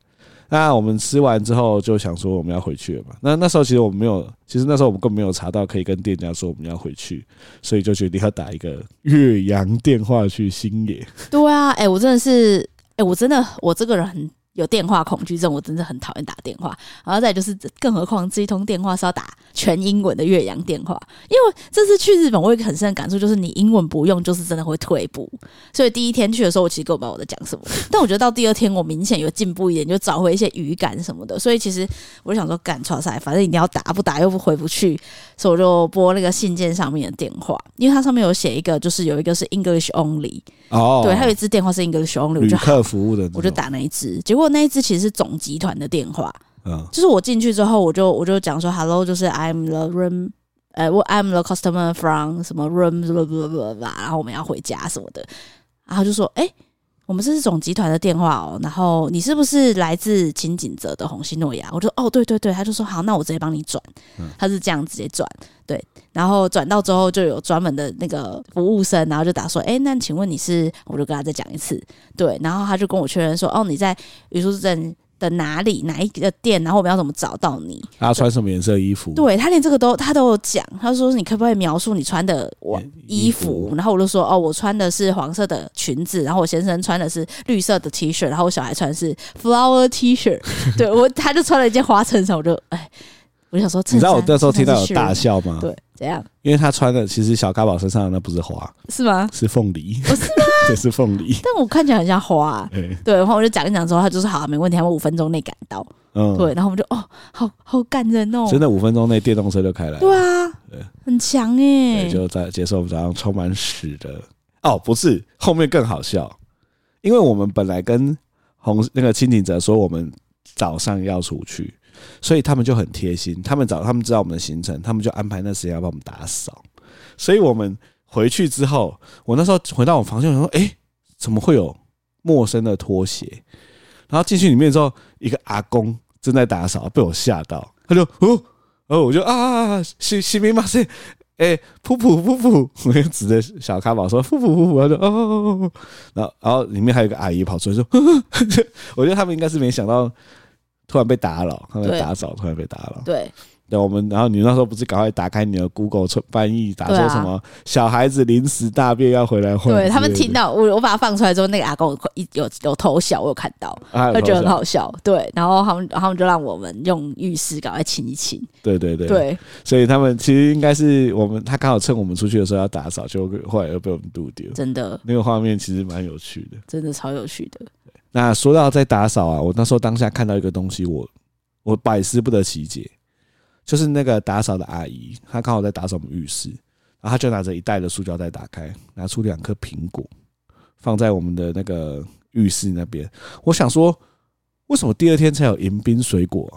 那我们吃完之后就想说我们要回去了嘛。那那时候其实我们没有，其实那时候我们根本没有查到可以跟店家说我们要回去，所以就决定要打一个岳阳电话去新野。对啊，哎，我真的是，哎，我真的我这个人很。有电话恐惧症，我真的很讨厌打电话。然后再就是，更何况这一通电话是要打全英文的岳阳电话。因为这次去日本，我有一个很深的感触，就是你英文不用，就是真的会退步。所以第一天去的时候，我其实根本不知道我在讲什么。但我觉得到第二天，我明显有进步一点，就找回一些语感什么的。所以其实我就想说，干剉赛，反正一定要打，不打又不回不去。所以我就拨那个信件上面的电话，因为它上面有写一个，就是有一个是 English only。哦，对，还有一支电话是 English only，我就客服务的，我就打那一支，结果那一只其实是总集团的电话，嗯，就是我进去之后，我就我就讲说 Hello，就是 I'm the room，呃，我 I'm the customer from 什么 room，然后我们要回家什么的，然后就说，哎。我们这是总集团的电话哦，然后你是不是来自秦锦泽的红星诺亚？我就说哦，对对对，他就说好，那我直接帮你转，他是这样直接转，对，然后转到之后就有专门的那个服务生，然后就打说，哎，那请问你是？我就跟他再讲一次，对，然后他就跟我确认说，哦，你在榆树镇的哪里哪一个店，然后我们要怎么找到你？他穿什么颜色衣服？对，他连这个都他都有讲，他说你可不可以描述你穿的我衣服？然后我就说哦，我穿的是黄色的裙子，然后我先生穿的是绿色的 T 恤，然后我小孩穿的是 flower T 恤。[LAUGHS] 对我，他就穿了一件花衬衫，我就哎，我就想说，你知道我那时候听到有大笑吗？对，怎样？因为他穿的其实小咖宝身上的那不是花，是吗？是凤梨，不是吗？这是凤梨。但我看起来很像花、对。然后我就讲一讲之后，他就说好、啊，没问题，他们五分钟内赶到。嗯，对。然后我们就哦，好好感人哦。真的五分钟内电动车就开来了。对啊，对很强哎、欸。就在接受我们早上充满屎的。哦，不是，后面更好笑，因为我们本来跟红那个轻井泽说我们早上要出去。所以他们就很贴心，他们找他们知道我们的行程，他们就安排那时间要帮我们打扫。所以我们回去之后，我那时候回到我房间，我说：“哎，怎么会有陌生的拖鞋？”然后进去里面之后，一个阿公正在打扫，被我吓到，他就哦，然后我就啊，西西米马塞，哎，噗噗噗噗，我就指着小咖宝说：“噗噗噗噗。”他就哦，然后然后里面还有一个阿姨跑出来说：“ [LAUGHS] 我觉得他们应该是没想到。”突然被打扰，他们打扫，突然被打扰。对，对，我们然后你那时候不是赶快打开你的 Google 翻译，打说什么小孩子临时大便要回来换？对他们听到我我把它放出来之后，那个阿公有有有偷笑，我有看到，他觉得很好笑。对，然后他们他们就让我们用浴室赶快清一清。对对对对，所以他们其实应该是我们他刚好趁我们出去的时候要打扫，就后来又被我们杜掉。真的，那个画面其实蛮有趣的，真的超有趣的。那说到在打扫啊，我那时候当下看到一个东西，我我百思不得其解，就是那个打扫的阿姨，她刚好在打扫我们浴室，然后她就拿着一袋的塑胶袋打开，拿出两颗苹果放在我们的那个浴室那边。我想说，为什么第二天才有迎宾水果？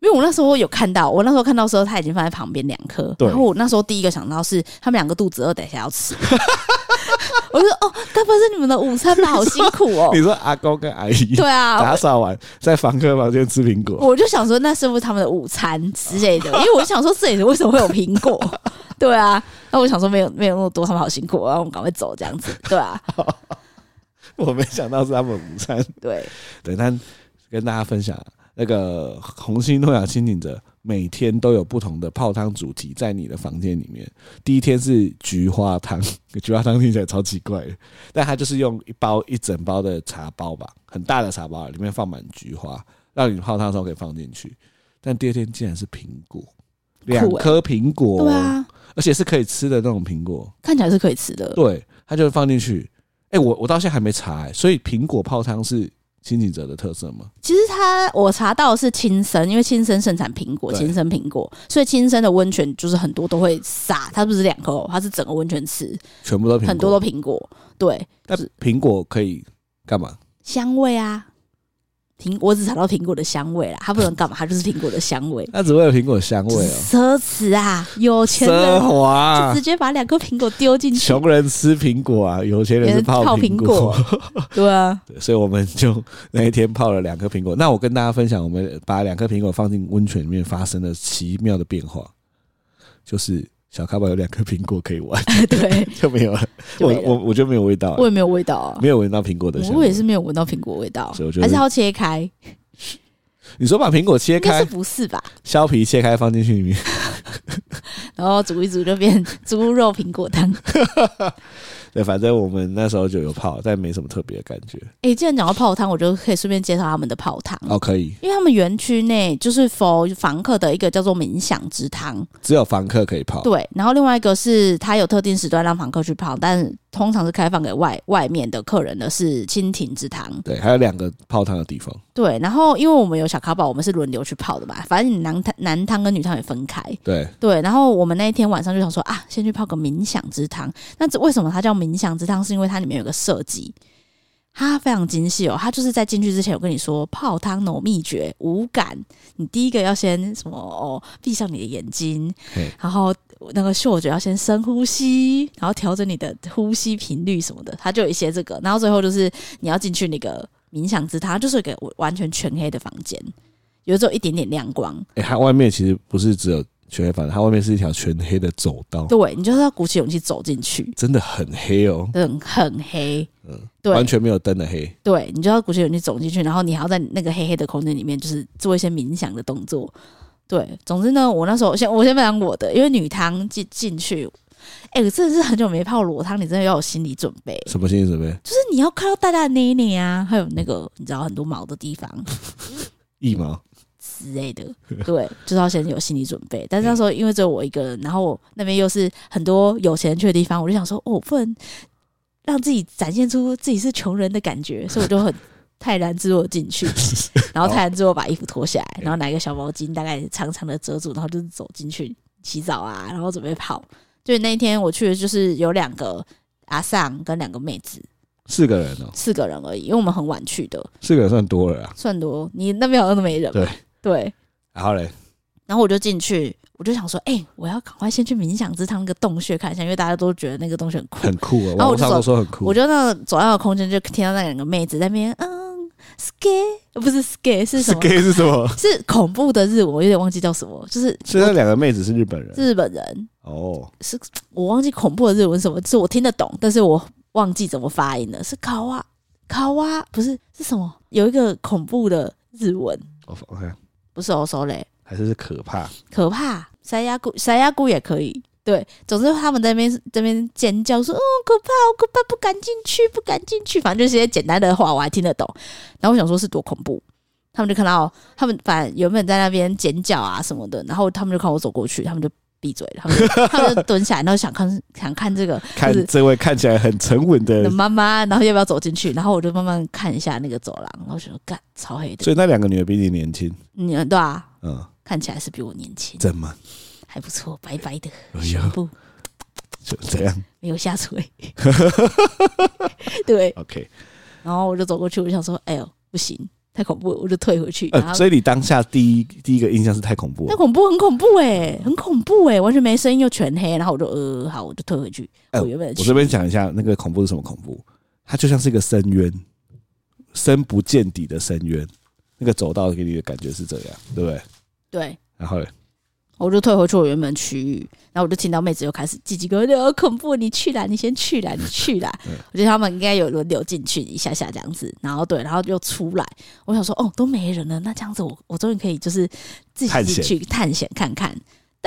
因为我那时候有看到，我那时候看到的时候，他已经放在旁边两颗，然后我那时候第一个想到是他们两个肚子饿，等一下要吃。[LAUGHS] 我就说哦，该不会是你们的午餐吧？好辛苦哦！[LAUGHS] 你说阿公跟阿姨对啊，打扫完在房客房间吃苹果，我就想说那是不是他们的午餐之类的？[LAUGHS] 因为我想说这里为什么会有苹果？对啊，那我想说没有没有那么多，他们好辛苦，然后我们赶快走这样子，对啊。我没想到是他们午餐，对对，但跟大家分享那个红星诺亚轻井泽。每天都有不同的泡汤主题在你的房间里面。第一天是菊花汤，菊花汤听起来超奇怪，但它就是用一包一整包的茶包吧，很大的茶包，里面放满菊花，让你泡汤的时候可以放进去。但第二天竟然是苹果，两颗苹果，对啊，而且是可以吃的那种苹果，看起来是可以吃的。对，它就放进去。哎，我我到现在还没查，欸，所以苹果泡汤是。轻井泽的特色吗？其实它我查到的是青森，因为青森盛产苹果，青森苹果，所以青森的温泉就是很多都会撒，它不是两颗，它是整个温泉池，全部都苹果，很多都苹果。对，但是苹果可以干嘛？香味啊。苹，我只尝到苹果的香味啦，它不能干嘛？它就是苹果的香味。它只会有苹果香味哦。奢侈啊，有钱人奢华，就直接把两个苹果丢进去。穷人吃苹果啊，有钱人是泡苹果。[LAUGHS] 对啊，所以我们就那一天泡了两颗苹果。那我跟大家分享，我们把两颗苹果放进温泉里面发生了奇妙的变化，就是。小咖宝有两颗苹果可以玩，[LAUGHS] 对，[LAUGHS] 就没有了。我我我觉得没有味道，我也没有味道啊，没有闻到苹果的香。我也是没有闻到苹果味道，还是要切开。[LAUGHS] 你说把苹果切开，不是吧？削皮切开放进去里面，然后煮一煮就变猪肉苹果汤。对，反正我们那时候就有泡，但没什么特别的感觉。哎、欸，既然讲到泡汤，我就可以顺便介绍他们的泡汤哦，可以，因为他们园区内就是 for 房客的一个叫做冥想之汤，只有房客可以泡。对，然后另外一个是他有特定时段让房客去泡，但通常是开放给外外面的客人的是蜻蜓之汤。对，还有两个泡汤的地方。对，然后因为我们有小卡宝，我们是轮流去泡的嘛，反正你男汤男汤跟女汤也分开。对对，然后我们那一天晚上就想说啊，先去泡个冥想之汤。那这为什么它叫冥想之汤？是因为它里面有个设计，它非常精细哦。他就是在进去之前，我跟你说泡汤的秘诀五感，你第一个要先什么哦，闭上你的眼睛，然后那个嗅觉要先深呼吸，然后调整你的呼吸频率什么的，他就有一些这个。然后最后就是你要进去那个冥想之塔，就是一个完全全黑的房间，有时候一点点亮光。哎、欸，它外面其实不是只有。全黑房，它外面是一条全黑的走道。对，你就是要鼓起勇气走进去，真的很黑哦，很很黑，嗯，对，完全没有灯的黑。对，你就要鼓起勇气走进去，然后你还要在那个黑黑的空间里面，就是做一些冥想的动作。对，总之呢，我那时候先我先分享我的，因为女汤进进去，哎、欸，我真的是很久没泡裸汤，你真的要有心理准备。什么心理准备？就是你要看到大大的内内啊，还有那个你知道很多毛的地方，[LAUGHS] 腋毛。之类的，对，[LAUGHS] 就是要先有心理准备。但是那时候因为只有我一个人，然后我那边又是很多有钱人去的地方，我就想说，哦，不能让自己展现出自己是穷人的感觉，[LAUGHS] 所以我就很泰然自若进去，[LAUGHS] 然后泰然自若把衣服脱下来，然后拿一个小毛巾大概长长的遮住，然后就是走进去洗澡啊，然后准备泡。所以那一天我去的就是有两个阿尚跟两个妹子，四个人哦，四个人而已，因为我们很晚去的，四个人算多了啊，算多。你那边好像都没人，对对。然后嘞，然后我就进去，我就想说，哎、欸，我要赶快先去冥想之汤那个洞穴看一下，因为大家都觉得那个洞穴很酷，很酷啊。然后我就说，说很酷，我就那走到的空间就听到那两个妹子在那边，嗯，scare 不是 scare 是什么？scare 是什么？[LAUGHS] [LAUGHS] 是恐怖的日文，我有点忘记叫什么，就是。所以那两个妹子是日本人，日本人哦，是我忘记恐怖的日文是什么，是我听得懂，但是我忘记怎么发音了。是卡哇卡哇，不是是什么？有一个恐怖的日文，OK，不是 oso 嘞。还是是可怕，可怕，塞牙菇，塞牙菇也可以。对，总之他们在那边这边尖叫说：“哦，可怕，好可怕，不敢进去，不敢进去。”反正就是些简单的话，我还听得懂。然后我想说是多恐怖，他们就看到他们反正原本在那边尖叫啊什么的，然后他们就看我走过去，他们就。闭嘴了，他们就他们就蹲下来，然后想看想看这个，看这位看起来很沉稳的妈妈，然后要不要走进去？然后我就慢慢看一下那个走廊，然后就说干超黑的。所以那两个女的比你年轻，你对啊，嗯，看起来是比我年轻，真吗？还不错，白白的胸部，就这样，没有下垂。[LAUGHS] 对，OK。然后我就走过去，我就想说，哎呦，不行。太恐怖了，我就退回去。呃，所以你当下第一第一个印象是太恐怖了，太恐怖，很恐怖哎、欸，很恐怖哎、欸，完全没声音又全黑，然后我就呃，好，我就退回去。呃、我原本我这边讲一下那个恐怖是什么恐怖，它就像是一个深渊，深不见底的深渊，那个走道给你的感觉是这样，对不对？对。然后嘞。我就退回去我原本区域，然后我就听到妹子又开始叽叽咯咯，好恐怖！你去啦，你先去啦，你去啦。[LAUGHS] 我觉得他们应该有轮流进去一下下这样子，然后对，然后又出来。我想说，哦，都没人了，那这样子我我终于可以就是自己进去探险看看。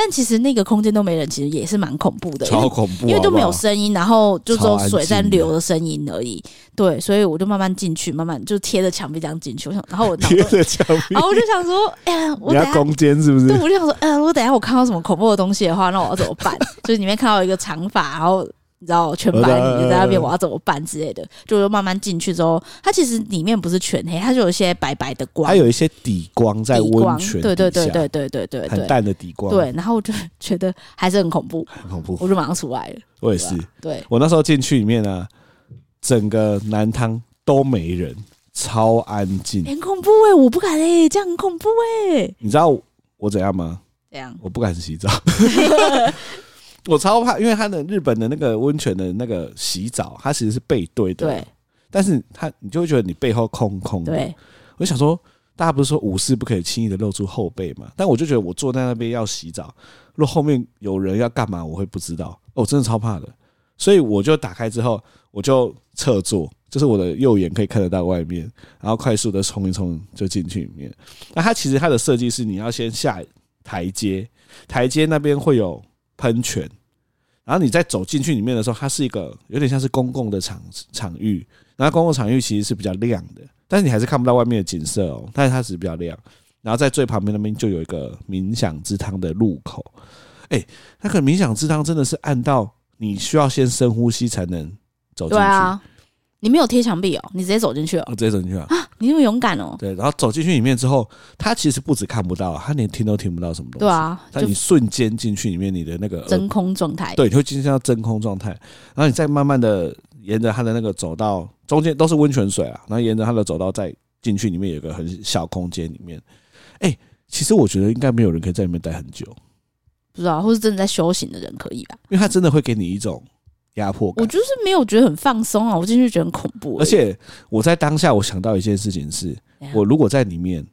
但其实那个空间都没人，其实也是蛮恐怖的，超恐怖好好，因为都没有声音，然后就只有水在流的声音而已。对，所以我就慢慢进去，慢慢就贴着墙壁这样进去。我想，然后我贴着墙壁，然后我就想说，哎呀，我等下攻坚是不是？对，我就想说，哎呀，我等下我看到什么恐怖的东西的话，那我要怎么办？[LAUGHS] 就是里面看到一个长发，然后。你知道全白你在那边，我要怎么办之类的？就慢慢进去之后，它其实里面不是全黑，它就有一些白白的光，它有一些底光在温泉，对对对对对对对，很淡的底光。对，然后我就觉得还是很恐怖，很恐怖，我就马上出来了。我也是，对我那时候进去里面呢，整个南汤都没人，超安静，很恐怖哎！我不敢哎，这样很恐怖哎。你知道我怎样吗？怎样，我不敢洗澡。[LAUGHS] 我超怕，因为他的日本的那个温泉的那个洗澡，它其实是背对的，对。但是他你就会觉得你背后空空的。对。我想说，大家不是说武士不可以轻易的露出后背嘛？但我就觉得我坐在那边要洗澡，如果后面有人要干嘛，我会不知道。哦，真的超怕的。所以我就打开之后，我就侧坐，就是我的右眼可以看得到外面，然后快速的冲一冲就进去里面。那它其实它的设计是，你要先下台阶，台阶那边会有。喷泉，然后你在走进去里面的时候，它是一个有点像是公共的场场域。然后公共场域其实是比较亮的，但是你还是看不到外面的景色哦。但是它只是比较亮。然后在最旁边那边就有一个冥想之汤的入口。哎，那个冥想之汤真的是暗到你需要先深呼吸才能走进去。你没有贴墙壁哦，你直接走进去哦。我直接走进去了啊。你那么勇敢哦！对，然后走进去里面之后，他其实不止看不到，他连听都听不到什么东西。对啊，但你瞬间进去里面，你的那个真空状态，对，你会进入到真空状态。然后你再慢慢的沿着他的那个走道，中间都是温泉水啊。然后沿着他的走道再进去，里面有一个很小空间里面。哎，其实我觉得应该没有人可以在里面待很久，不知道，或是真的在修行的人可以吧？因为他真的会给你一种。压迫感，我就是没有觉得很放松啊，我进去觉得很恐怖。而且我在当下，我想到一件事情是，我如果在里面，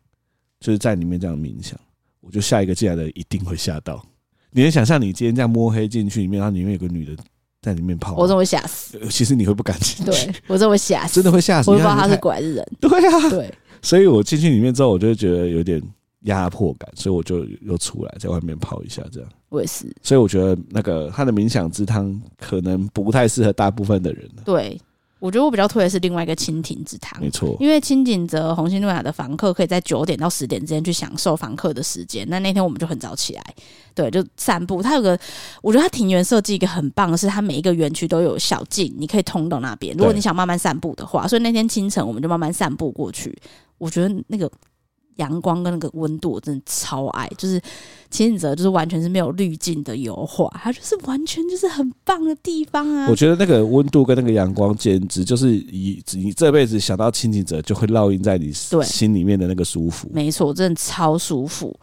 就是在里面这样冥想，我就下一个进来的一定会吓到。你能想象你今天这样摸黑进去里面，然后里面有个女的在里面泡，我真的会吓死。其实你会不敢进去，对我真的会吓死，真的会吓死。我不知道他是鬼还是人。对啊，对，所以我进去里面之后，我就会觉得有点。压迫感，所以我就又出来，在外面泡一下，这样。我也是。所以我觉得那个他的冥想之汤可能不太适合大部分的人。对，我觉得我比较推的是另外一个蜻蜓之汤，没错，因为清景泽红星诺雅的房客可以在九点到十点之间去享受房客的时间。那那天我们就很早起来，对，就散步。它有个，我觉得它庭园设计一个很棒的是，它每一个园区都有小径，你可以通到那边。如果你想慢慢散步的话，所以那天清晨我们就慢慢散步过去。我觉得那个。阳光跟那个温度，我真的超爱。就是轻井泽，就是完全是没有滤镜的油画，它就是完全就是很棒的地方啊！我觉得那个温度跟那个阳光，简直就是以你这辈子想到轻井泽，就会烙印在你心里面的那个舒服。没错，真的超舒服。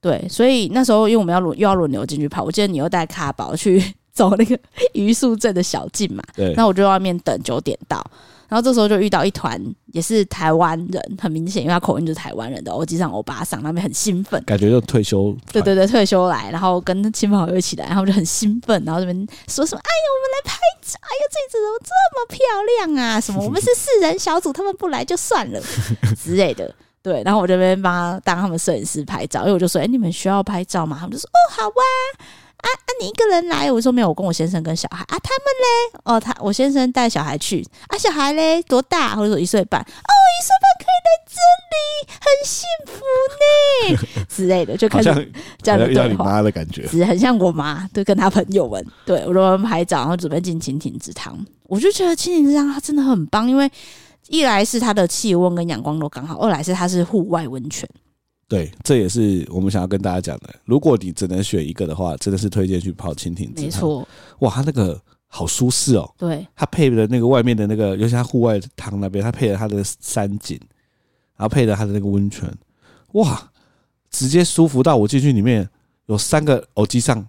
对，所以那时候因为我们要轮又要轮流进去跑，我记得你又带卡宝去走那个榆树镇的小径嘛。对，那我就在外面等九点到。然后这时候就遇到一团也是台湾人，很明显，因为他口音就是台湾人的欧吉桑欧巴桑，那边很兴奋，感觉就退休。对对对，退休来，然后跟亲朋好友一起来，然后就很兴奋，然后这边说什么：“哎呀，我们来拍照！哎呀，这次怎么这么漂亮啊？什么 [LAUGHS] 我们是四人小组，他们不来就算了 [LAUGHS] 之类的。”对，然后我这边帮他当他们摄影师拍照，因为我就说：“哎，你们需要拍照吗？”他们就说：“哦，好啊。”啊啊！你一个人来？我说没有，我跟我先生跟小孩啊。他们嘞？哦，他我先生带小孩去啊。小孩嘞多大？或者说一岁半？哦，一岁半可以来这里，很幸福呢 [LAUGHS] 之类的，就开始这样的对话。妈的感觉，是很像我妈，对，跟他朋友们，对我说拍照，然后准备进蜻蜓之汤。我就觉得蜻蜓之汤它真的很棒，因为一来是它的气温跟阳光都刚好，二来是它是户外温泉。对，这也是我们想要跟大家讲的。如果你只能选一个的话，真的是推荐去泡蜻蜓之。没错，哇，它那个好舒适哦。对，它配的那个外面的那个，尤其它户外汤那边，它配了它的山景，然后配了它的那个温泉，哇，直接舒服到我进去里面有三个耳机上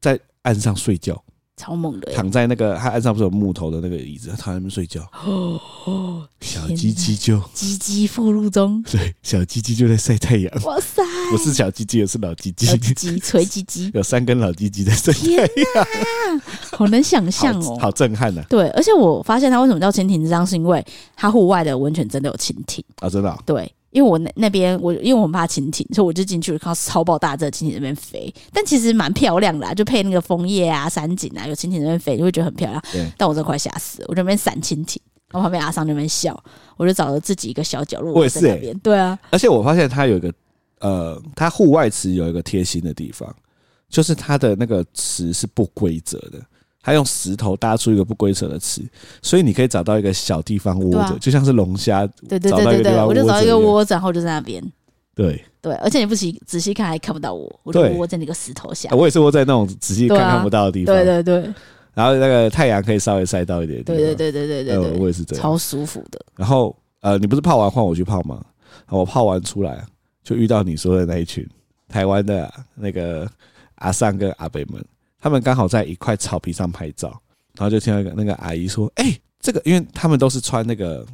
在岸上睡觉。超猛的，躺在那个他岸上不是有木头的那个椅子，他躺在那边睡觉。哦哦，小鸡鸡就鸡鸡附录中，对，小鸡鸡就在晒太阳。哇塞，不是小鸡鸡，也是老鸡鸡，鸡锤鸡鸡，[LAUGHS] 有三根老鸡鸡在晒太阳，好能想象哦，好震撼呐。对，而且我发现它为什么叫蜻蜓之章，是因为它户外的温泉真的有蜻蜓啊，真的。对。因为我那那边我因为我很怕蜻蜓，所以我就进去了，看到超爆大只蜻蜓在那边飞，但其实蛮漂亮的，啊，就配那个枫叶啊、山景啊，有蜻蜓在那边飞，就会觉得很漂亮。但我真的快吓死了，我在那边闪蜻蜓，然后旁边阿桑那边笑，我就找了自己一个小角落。我也是那边，欸，对啊。而且我发现它有一个呃，它户外池有一个贴心的地方，就是它的那个池是不规则的。他用石头搭出一个不规则的池，所以你可以找到一个小地方窝着，啊、就像是龙虾。对对对对对，我就找到一个窝子，然后就在那边。对对，而且你不仔仔细看还看不到我，我就窝在那个石头下。我也是窝在那种仔细看看不到的地方。对对对。然后那个太阳可以稍微晒到一点。对对对对对对，我也是这样，超舒服的。然后呃，你不是泡完换我去泡吗？我泡完出来就遇到你说的那一群台湾的那个阿尚跟阿北们，他们刚好在一块草皮上拍照。然后就听到一个那个阿姨说：“哎、这个，因为他们都是穿那个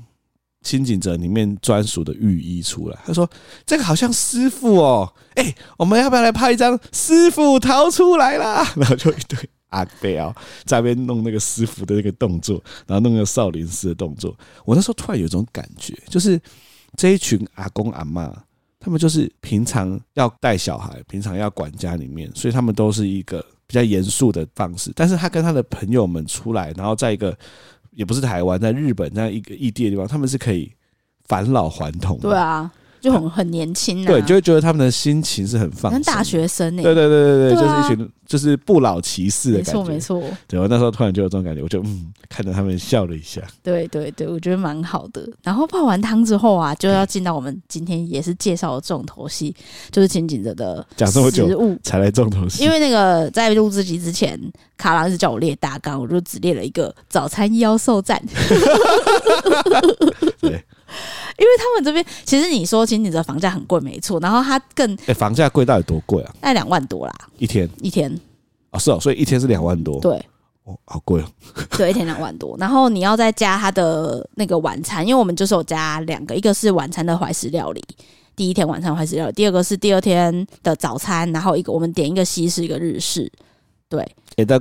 轻井泽里面专属的浴衣出来。他说这个好像师傅哦，哎、我们要不要来拍一张师傅逃出来啦？[LAUGHS] 然后就一堆阿伯啊在那边弄那个师傅的那个动作，然后弄个少林寺的动作。我那时候突然有种感觉，就是这一群阿公阿嬷，他们就是平常要带小孩，平常要管家里面，所以他们都是一个。”比较严肃的方式，但是他跟他的朋友们出来，然后在一个也不是台湾，在日本这样一个异地的地方，他们是可以返老还童。对啊。就很很年轻，对，就会觉得他们的心情是很放松，跟大学生呢。对对对对对，就是一群就是不老骑士的感觉，没错没错。对，我那时候突然就有这种感觉，我就嗯，看着他们笑了一下。对对对，我觉得蛮好的。然后泡完汤之后啊，就要进到我们今天也是介绍的重头戏，就是轻井泽的讲这么久才来重头戏。因为那个在录制集之前，卡郎是叫我列大纲，我就只列了一个早餐妖兽战。[LAUGHS] 对。[LAUGHS] 因为他们这边其实你说其实你的房价很贵，没错。然后它更哎、欸，房价贵到底多贵啊？大概两万多啦，一天一天哦，是哦，所以一天是两万多，对，哦，好贵哦，[LAUGHS] 对，一天两万多。然后你要再加他的那个晚餐，因为我们就是有加两个，一个是晚餐的怀石料理，第一天晚餐怀石料理，第二个是第二天的早餐，然后一个我们点一个西式，一个日式，对。哎、欸，大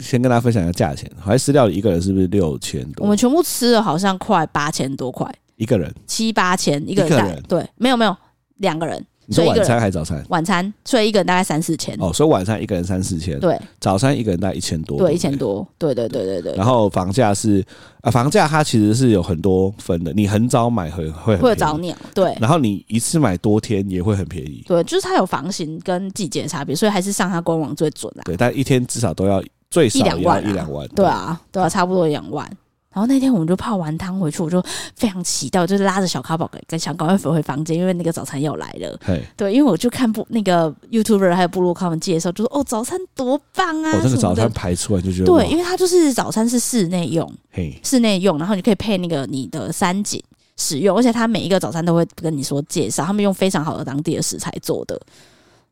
先跟大家分享一下价钱，怀石料理一个人是不是六千多？我们全部吃了好像快八千多块。一个人七八千一个人，个人对，没有没有两个人，你说晚餐还是早餐？晚餐，所以一个人大概三四千。哦，所以晚餐一个人三四千，对早餐一个人大概一千多，对，一千。多。对对对对对。然后房价是啊，房价它其实是有很多分的，你很早买会会很会早鸟，对然后你一次买多天也会很便宜，对，就是它有房型跟季节的差别，所以还是上它官网最准啦。对，但一天至少都要最少一两万啊一两万，对啊，对啊，差不多一两万。然后那天我们就泡完汤回去，我就非常期待，就是拉着小咖宝跟想赶快回回房间，因为那个早餐要来了。嘿，对，因为我就看不那个 YouTuber 还有部落客他们介绍，就说哦早餐多棒啊！我、哦、那个什么的早餐排出来就觉得对，因为它就是早餐是室内用，嘿，室内用，然后你可以配那个你的三景使用，而且它每一个早餐都会跟你说介绍，他们用非常好的当地的食材做的。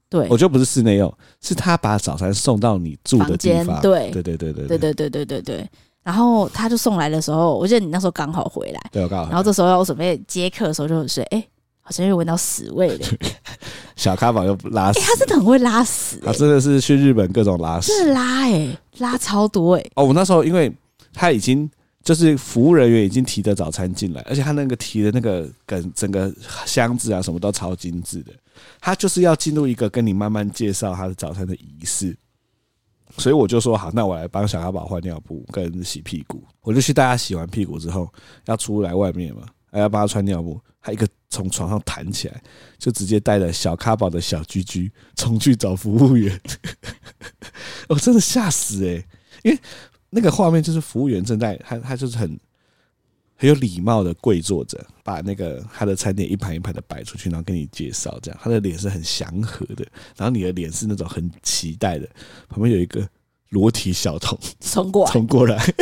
对，我觉得不是室内用，是他把早餐送到你住的地方，房间对对对对对对对对对对对。然后他就送来的时候，我记得你那时候刚好回来，对，我刚好，然后这时候要准备接客的时候，就说：“哎、欸，好像又闻到屎味了。[LAUGHS] ”小咖宝又拉屎，他真的很会拉屎、欸，他真的是去日本各种拉屎，是拉哎、欸，拉超多哎、欸。哦，我那时候因为他已经就是服务人员已经提着早餐进来，而且他那个提的那个跟整个箱子啊什么都超精致的，他就是要进入一个跟你慢慢介绍他的早餐的仪式。所以我就说好，那我来帮小咖宝换尿布跟洗屁股。我就去带他洗完屁股之后，要出来外面嘛，还要帮他穿尿布。他一个从床上弹起来，就直接带着小咖宝的小居居 [LAUGHS] 冲去找服务员。我 [LAUGHS] 真的吓死诶，因为那个画面就是服务员正在他他就是很很有礼貌的跪坐着，把那个他的餐点一盘一盘的摆出去，然后跟你介绍，这样。他的脸是很祥和的，然后你的脸是那种很期待的，旁边有一个裸体小童冲过来，[LAUGHS] 冲过来，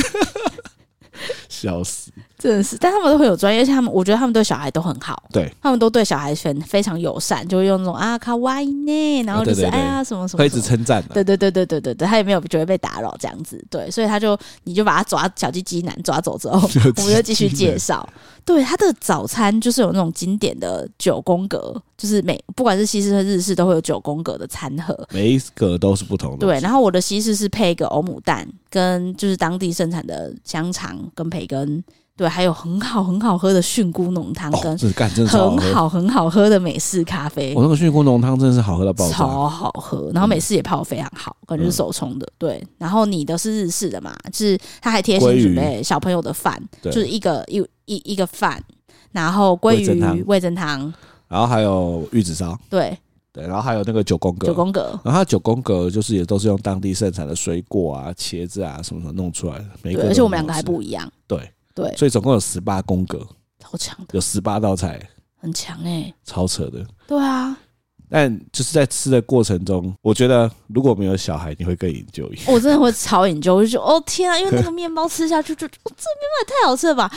笑死。真的是，但他们都很有专业，而且他们我觉得他们对小孩都很好，对。他们都对小孩全非常友善，就会用那种啊卡哇伊呢，然后就是、哎呀什么什么，什么，会一直称赞、啊，对对对对对对对，他也没有觉得被打扰这样子，对，所以他就你就把他抓小鸡鸡男抓走之后，[LAUGHS] 我们就继续介绍。对，他的早餐就是有那种经典的九宫格，就是每不管是西式和日式都会有九宫格的餐盒，每一个都是不同的。对，然后我的西式是配一个欧姆蛋，跟就是当地盛产的香肠跟培根。对，还有很好很好喝的菌菇浓汤，跟很好很好喝的美式咖啡。我那个菌菇浓汤真的是好喝到爆炸，超好喝。然后美式也泡的非常好，感觉是手冲的。对，然后你的是日式的嘛？就是他还贴心准备小朋友的饭，就是一个一一一个饭，然后鲑鱼味噌汤，然后还有玉子烧。对对，然后还有那个九宫格，九宫格。然后它九宫格就是也都是用当地盛产的水果啊、茄子啊什么什么弄出来的。每个而且我们两个还不一样。对。对，所以总共有十八宫格，超强的，有十八道菜，很强哎、欸，超扯的。对啊，但就是在吃的过程中，我觉得如果没有小孩，你会更 enjoy。我真的会超 enjoy，我就觉得哦天啊，因为那个面包吃下去就，就哦这面包也太好吃了吧！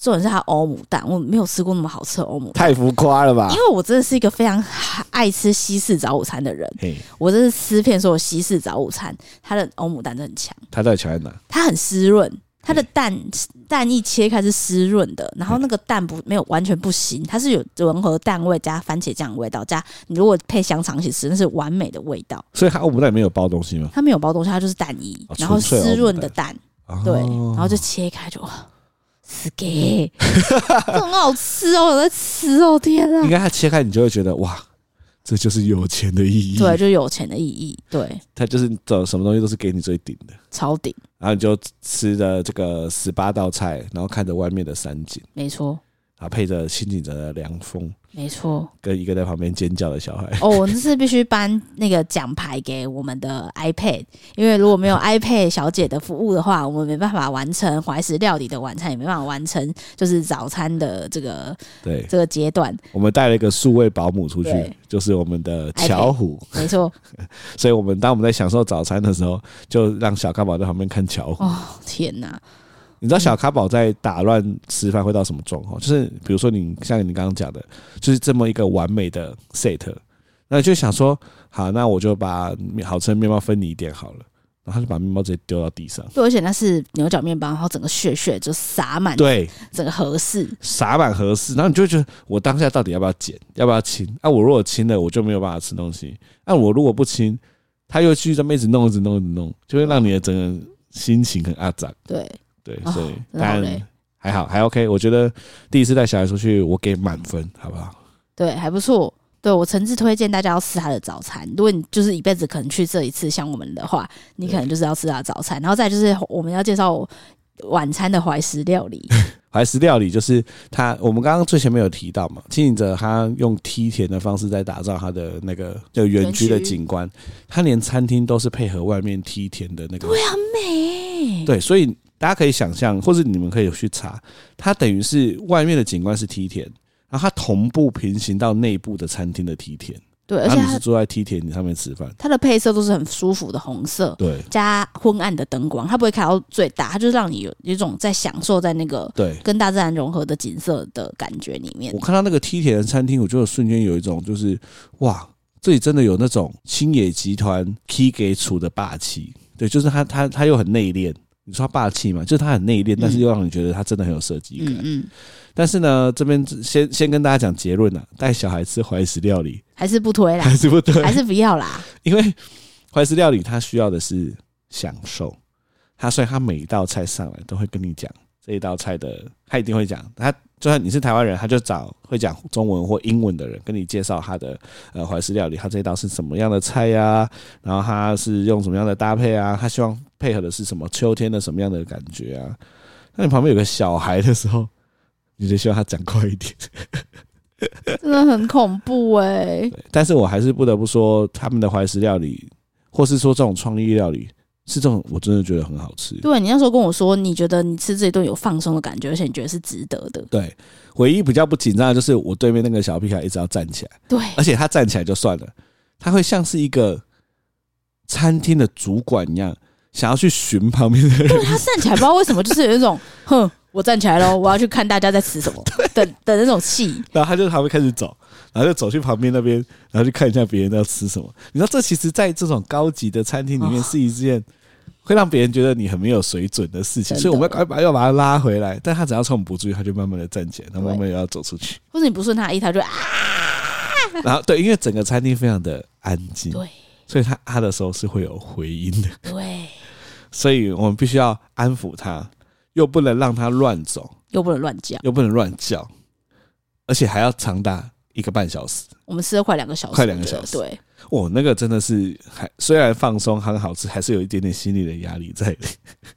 重点是它欧姆蛋，我没有吃过那么好吃的欧姆蛋，[LAUGHS] 太浮夸了吧？因为我真的是一个非常爱吃西式早午餐的人，我真是吃遍所有西式早午餐，它的欧姆蛋真的很强。它到底强在哪？它很湿润。它的蛋蛋一切开是湿润的，然后那个蛋不没有完全不腥，它是有融合蛋味加番茄酱的味道，加你如果配香肠一起吃，那是完美的味道。所以它欧姆蛋里面有包东西吗？它没有包东西，它就是蛋衣，哦、然后湿润的蛋，哦、对，然后就切开就，死给，[LAUGHS] 很好吃哦，我在吃哦，天啊！应该它切开你就会觉得哇。这就是有钱的意义，对，就是有钱的意义，对，他就是走什么东西都是给你最顶的，超顶，然后你就吃的这个十八道菜，然后看着外面的山景，没错，然后配着新景泽的凉风。没错，跟一个在旁边尖叫的小孩。哦，我这次必须颁那个奖牌给我们的 iPad，因为如果没有 [LAUGHS] iPad 小姐的服务的话，我们没办法完成怀石料理的晚餐，也没办法完成就是早餐的这个对这个阶段。我们带了一个数位保姆出去，就是我们的巧虎，没错。[LAUGHS] 所以我们当我们在享受早餐的时候，就让小咖宝在旁边看巧虎。哦，天哪！你知道小咖宝在打乱吃饭会到什么状况？就是比如说你像你刚刚讲的，就是这么一个完美的 set，那就想说，好，那我就把好吃的面包分你一点好了，然后他就把面包直接丢到地上。对，而且那是牛角面包，然后整个屑屑就撒满，对，整个合适撒满合适，然后你就会觉得我当下到底要不要捡，要不要清？啊，我如果清了，我就没有办法吃东西；那、啊、我如果不清，他又继续在一直弄，一直弄，一直弄，就会让你的整个心情很阿杂。对。对，所以但还好，还 OK。我觉得第一次带小孩出去，我给满分，好不好？对，还不错。对，我诚挚推荐大家要吃他的早餐。如果你就是一辈子可能去这一次像我们的话，你可能就是要吃他的早餐。然后再就是我们要介绍晚餐的怀石料理。[LAUGHS] 怀石料理就是他，我们刚刚最前面有提到嘛，经营者他用梯田的方式在打造他的那个就园区的景观，他连餐厅都是配合外面梯田的那个，对，很美。对，所以大家可以想象，或者你们可以去查，它等于是外面的景观是梯田，然后它同步平行到内部的餐厅的梯田。对，而且你是坐在梯田上面吃饭，它的配色都是很舒服的红色，对，加昏暗的灯光，它不会开到最大，它就是让你有一种在享受在那个对跟大自然融合的景色的感觉里面。我看到那个梯田的餐厅，我就瞬间有一种就是哇，这里真的有那种星野集团 Key 给出的霸气，对，就是他他他又很内敛。你说他霸气嘛？就是他很内敛，但是又让你觉得他真的很有设计感。嗯，嗯，但是呢，这边先先跟大家讲结论啊，带小孩吃怀石料理还是不推啦，还是不推，还是不要啦。[LAUGHS] 因为怀石料理他需要的是享受，他所以他每一道菜上来都会跟你讲这一道菜的，他一定会讲他。就算你是台湾人，他就找会讲中文或英文的人跟你介绍他的呃怀石料理，他这一道是什么样的菜呀、啊？然后他是用什么样的搭配啊？他希望配合的是什么秋天的什么样的感觉啊？那你旁边有个小孩的时候，你就希望他讲快一点，[LAUGHS] 真的很恐怖哎、欸。但是我还是不得不说，他们的怀石料理，或是说这种创意料理。是这种，我真的觉得很好吃。对，你那时候跟我说，你觉得你吃这一顿有放松的感觉，而且你觉得是值得的。对，唯一比较不紧张的就是我对面那个小屁孩一直要站起来。对，而且他站起来就算了，他会像是一个餐厅的主管一样，想要去寻旁边的人。对，他站起来，不知道为什么，就是有一种哼，我站起来喽，我要去看大家在吃什么的 [LAUGHS] 的那种气。然后他就还会开始走。然后就走去旁边那边，然后去看一下别人要吃什么。你知道，这其实，在这种高级的餐厅里面，是一件会让别人觉得你很没有水准的事情。所以我们要赶快要把他拉回来。但他只要趁我们不注意，他就慢慢的站起来，然后慢慢也要走出去。或者你不顺他意，他就啊。然后对，因为整个餐厅非常的安静，对，所以他啊的时候是会有回音的，对。所以我们必须要安抚他，又不能让他乱走，又不能乱叫，又不能乱叫，而且还要长达。一个半小时，我们吃了快两个小时，快两个小时。对，哦，那个真的是还虽然放松很好吃，还是有一点点心理的压力在里。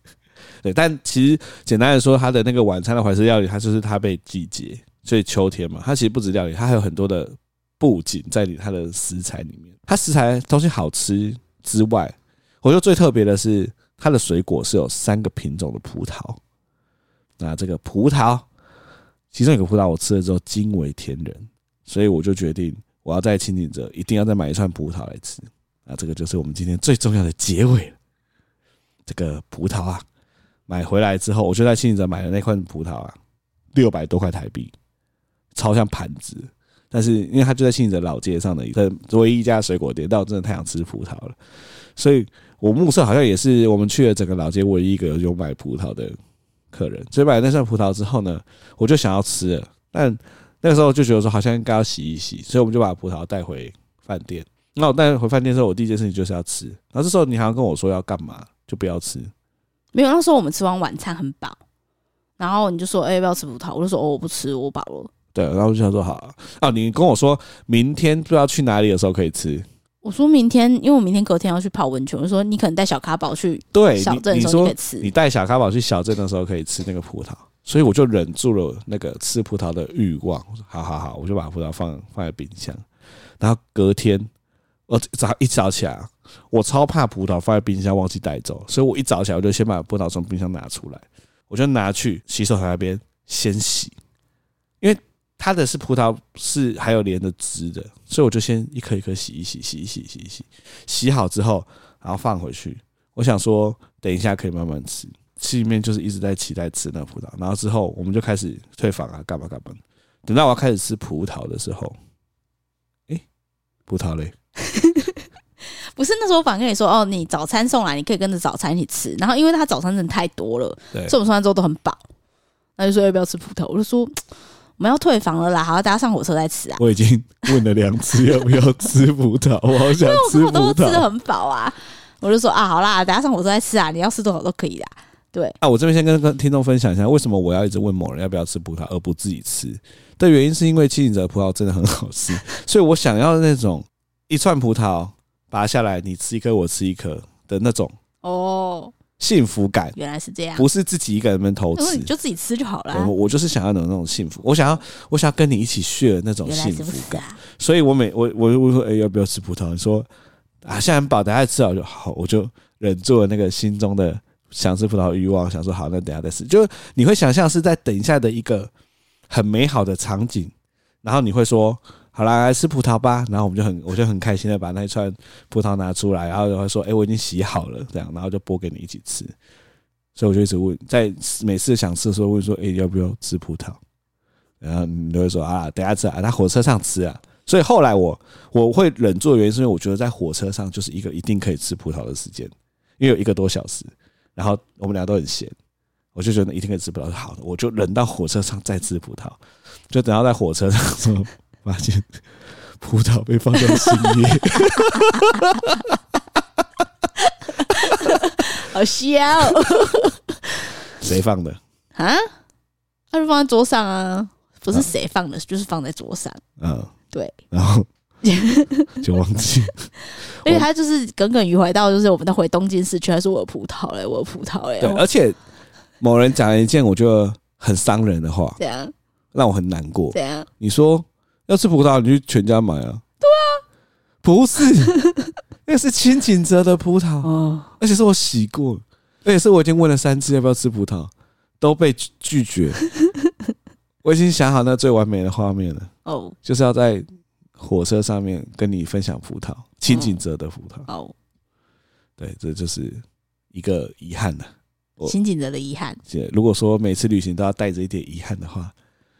[LAUGHS] 对，但其实简单来说，它的那个晚餐的怀石料理，它就是它被季节，所以秋天嘛，它其实不止料理，它还有很多的布景在里，它的食材里面，它食材东西好吃之外，我觉得最特别的是它的水果是有三个品种的葡萄。那这个葡萄，其中一个葡萄我吃了之后惊为天人。所以我就决定，我要在清景泽一定要再买一串葡萄来吃。那，这个就是我们今天最重要的结尾。这个葡萄啊，买回来之后，我就在清景泽买的那块葡萄啊，六百多块台币，超像盘子。但是因为它就在清景泽老街上的一个唯一一家水果店，但我真的太想吃葡萄了，所以我目测好像也是我们去了整个老街唯一一个有买葡萄的客人。所以买了那串葡萄之后呢，我就想要吃了，但。那个时候就觉得说好像应该要洗一洗，所以我们就把葡萄带回饭店。那我带回饭店之后，我第一件事情就是要吃。然后这时候你好像跟我说要干嘛，就不要吃。没有，那时候我们吃完晚餐很饱，然后你就说：“哎，要不要吃葡萄？”我就说：“哦，我不吃，我饱了。”对，然后我就想说：“好啊。”啊，你跟我说明天不知道去哪里的时候可以吃。我说明天，因为我明天隔天要去泡温泉。我说你可能带小卡宝去对小镇的时候可以吃。你带小卡宝去小镇的时候可以吃那个葡萄。所以我就忍住了那个吃葡萄的欲望。我说好好好，我就把葡萄放放在冰箱。然后隔天我早一早起来，我超怕葡萄放在冰箱忘记带走，所以我一早起来我就先把葡萄从冰箱拿出来，我就拿去洗手台那边先洗，因为它的是葡萄是还有连着汁的，所以我就先一颗一颗洗一洗，洗一洗，洗一洗，洗好之后然后放回去。我想说等一下可以慢慢吃。心里面就是一直在期待吃那葡萄，然后之后我们就开始退房啊，干嘛干嘛。等到我要开始吃葡萄的时候，诶，葡萄嘞？[LAUGHS] 不是那时候，我反跟你说哦，你早餐送来，你可以跟着早餐一起吃。然后因为他早餐真的太多了，对，所以我们吃完之后都很饱。那就说要不要吃葡萄？我就说我们要退房了啦，好，大家上火车再吃啊。我已经问了两次要不要吃葡萄，我好想吃葡萄，[LAUGHS] 都吃的很饱啊。我就说啊，好啦，等下上火车再吃啊，你要吃多少都可以啦。对，啊，我这边先跟跟听众分享一下，为什么我要一直问某人要不要吃葡萄，而不自己吃的原因，是因为清景泽葡萄真的很好吃，[LAUGHS] 所以我想要那种一串葡萄拔下来，你吃一颗，我吃一颗的那种哦，幸福感。原来是这样，不是自己一个人偷吃，你就自己吃就好了。我我就是想要有那种幸福，我想要我想要跟你一起 share 那种幸福感，所以我每我我我说哎、欸、要不要吃葡萄？你说啊现在很饱，等下吃好就好，我就忍住了那个心中的。想吃葡萄的欲望，想说好，那等下再吃。就你会想象是在等一下的一个很美好的场景，然后你会说好啦，来吃葡萄吧。然后我们就很，我就很开心的把那一串葡萄拿出来，然后就会说，哎、我已经洗好了，这样，然后就剥给你一起吃。所以我就一直问，在每次想吃的时候问说，哎、要不要吃葡萄？然后你都会说啊，等下吃啊，在火车上吃啊。所以后来我我会忍住的原因，是因为我觉得在火车上就是一个一定可以吃葡萄的时间，因为有一个多小时。然后我们俩都很闲，我就觉得一定可以吃葡萄，好的，我就忍到火车上再吃葡萄，就等到在火车上时候，发现葡萄被放在心里，[LAUGHS] 好笑，谁放的？啊？他就放在桌上啊，不是谁放的，就是放在桌上。嗯，对，然后。就忘记，因为他就是耿耿于怀到，就是我们在回东京市区，还说我有葡萄嘞，我有葡萄嘞。对，而且某人讲了一件我觉得很伤人的话，这样让我很难过。这样你说要吃葡萄，你去全家买啊？对啊，不是，那是清景泽的葡萄哦，而且是我洗过，而且是我已经问了三次要不要吃葡萄，都被拒绝。[LAUGHS] 我已经想好那最完美的画面了哦，就是要在。火车上面跟你分享葡萄，清景泽的葡萄。哦，对，这就是一个遗憾了。清景泽的遗憾。如果说每次旅行都要带着一点遗憾的话，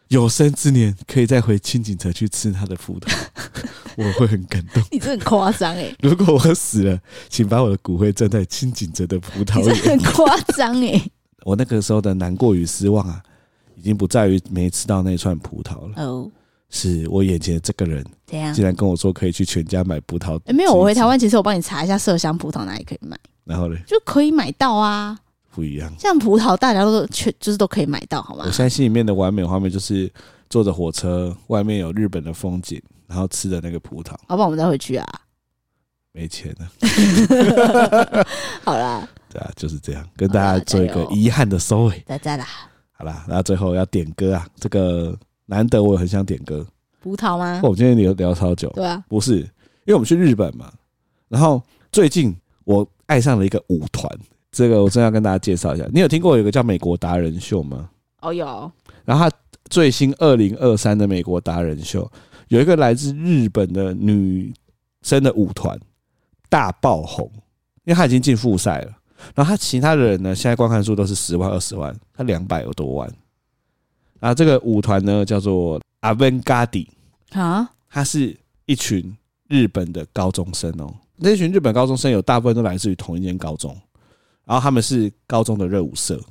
有生之年可以再回清景泽去吃他的葡萄，[LAUGHS] 我会很感动。你这很夸张哎！[LAUGHS] 如果我死了，请把我的骨灰葬在清景泽的葡萄园。很夸张哎！我那个时候的难过与失望啊，已经不在于没吃到那串葡萄了。哦。是我眼前的这个人，怎样？竟然跟我说可以去全家买葡萄。哎，没有，我回台湾，其实我帮你查一下麝香葡萄哪里可以买。然后呢？就可以买到啊。不一样。像葡萄，大家都全就是都可以买到，好吗？我现在心里面的完美画面就是坐着火车，外面有日本的风景，然后吃的那个葡萄。好不好？我们再回去啊。没钱了。[LAUGHS] 好啦。对啊，就是这样，跟大家做一个遗憾的收尾。再见啦。好啦，那最后要点歌啊，这个。难得我很想点歌，葡萄吗？我今天聊聊超久，对啊，不是，因为我们去日本嘛。然后最近我爱上了一个舞团，这个我真要跟大家介绍一下。你有听过有一个叫美国达人秀吗？哦，有。然后他最新二零二三的美国达人秀，有一个来自日本的女生的舞团大爆红，因为她已经进复赛了。然后她其他的人呢，现在观看数都是十万、二十万，她两百有多万。啊，这个舞团呢叫做 Avantgardey 啊，他是一群日本的高中生哦。那群日本高中生有大部分都来自于同一间高中，然后他们是高中的热舞社。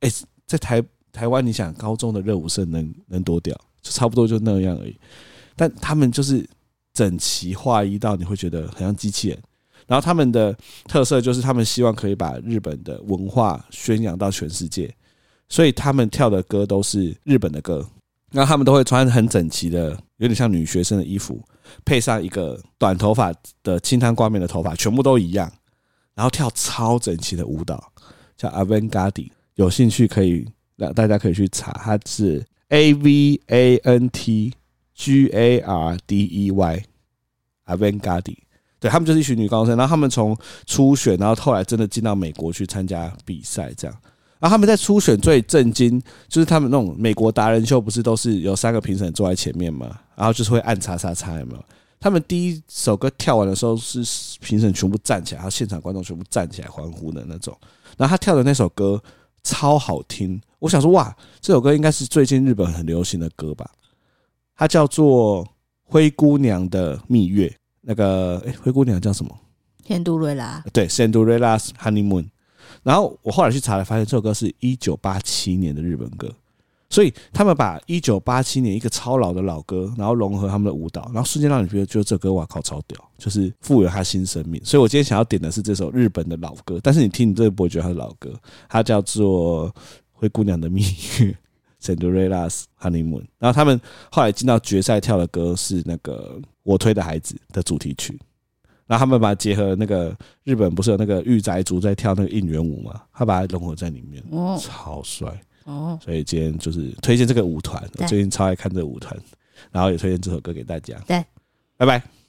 哎，在台台湾，你想高中的热舞社能能多屌？就差不多就那样而已。但他们就是整齐划一到你会觉得很像机器人。然后他们的特色就是他们希望可以把日本的文化宣扬到全世界。所以他们跳的歌都是日本的歌，然后他们都会穿很整齐的，有点像女学生的衣服，配上一个短头发的清汤挂面的头发，全部都一样，然后跳超整齐的舞蹈，叫 Avantgardey。有兴趣可以让大家可以去查，它是 A V A N T G A R D E Y，Avantgardey。对，他们就是一群女高中生，然后他们从初选，然后后来真的进到美国去参加比赛，这样。然后他们在初选最震惊，就是他们那种美国达人秀，不是都是有三个评审坐在前面嘛？然后就是会按叉叉叉，有没有？他们第一首歌跳完的时候，是评审全部站起来，然后现场观众全部站起来欢呼的那种。然后他跳的那首歌超好听，我想说哇，这首歌应该是最近日本很流行的歌吧？它叫做《灰姑娘的蜜月》，那个诶，灰姑娘叫什么？仙杜瑞拉。对，Cinderella's Honeymoon。然后我后来去查了，发现这首歌是一九八七年的日本歌，所以他们把一九八七年一个超老的老歌，然后融合他们的舞蹈，然后瞬间让你觉得，就这歌哇靠超屌，就是赋予了它新生命。所以我今天想要点的是这首日本的老歌，但是你听你这个不会觉得它是老歌，它叫做《灰姑娘的蜜月 [LAUGHS]》（Cinderella's Honeymoon）。然后他们后来进到决赛跳的歌是那个《我推的孩子》的主题曲。然后他们把它结合那个日本不是有那个御宅族在跳那个应援舞嘛？他把它融合在里面，哦，超帅哦！所以今天就是推荐这个舞团，我最近超爱看这个舞团，然后也推荐这首歌给大家。对，拜拜。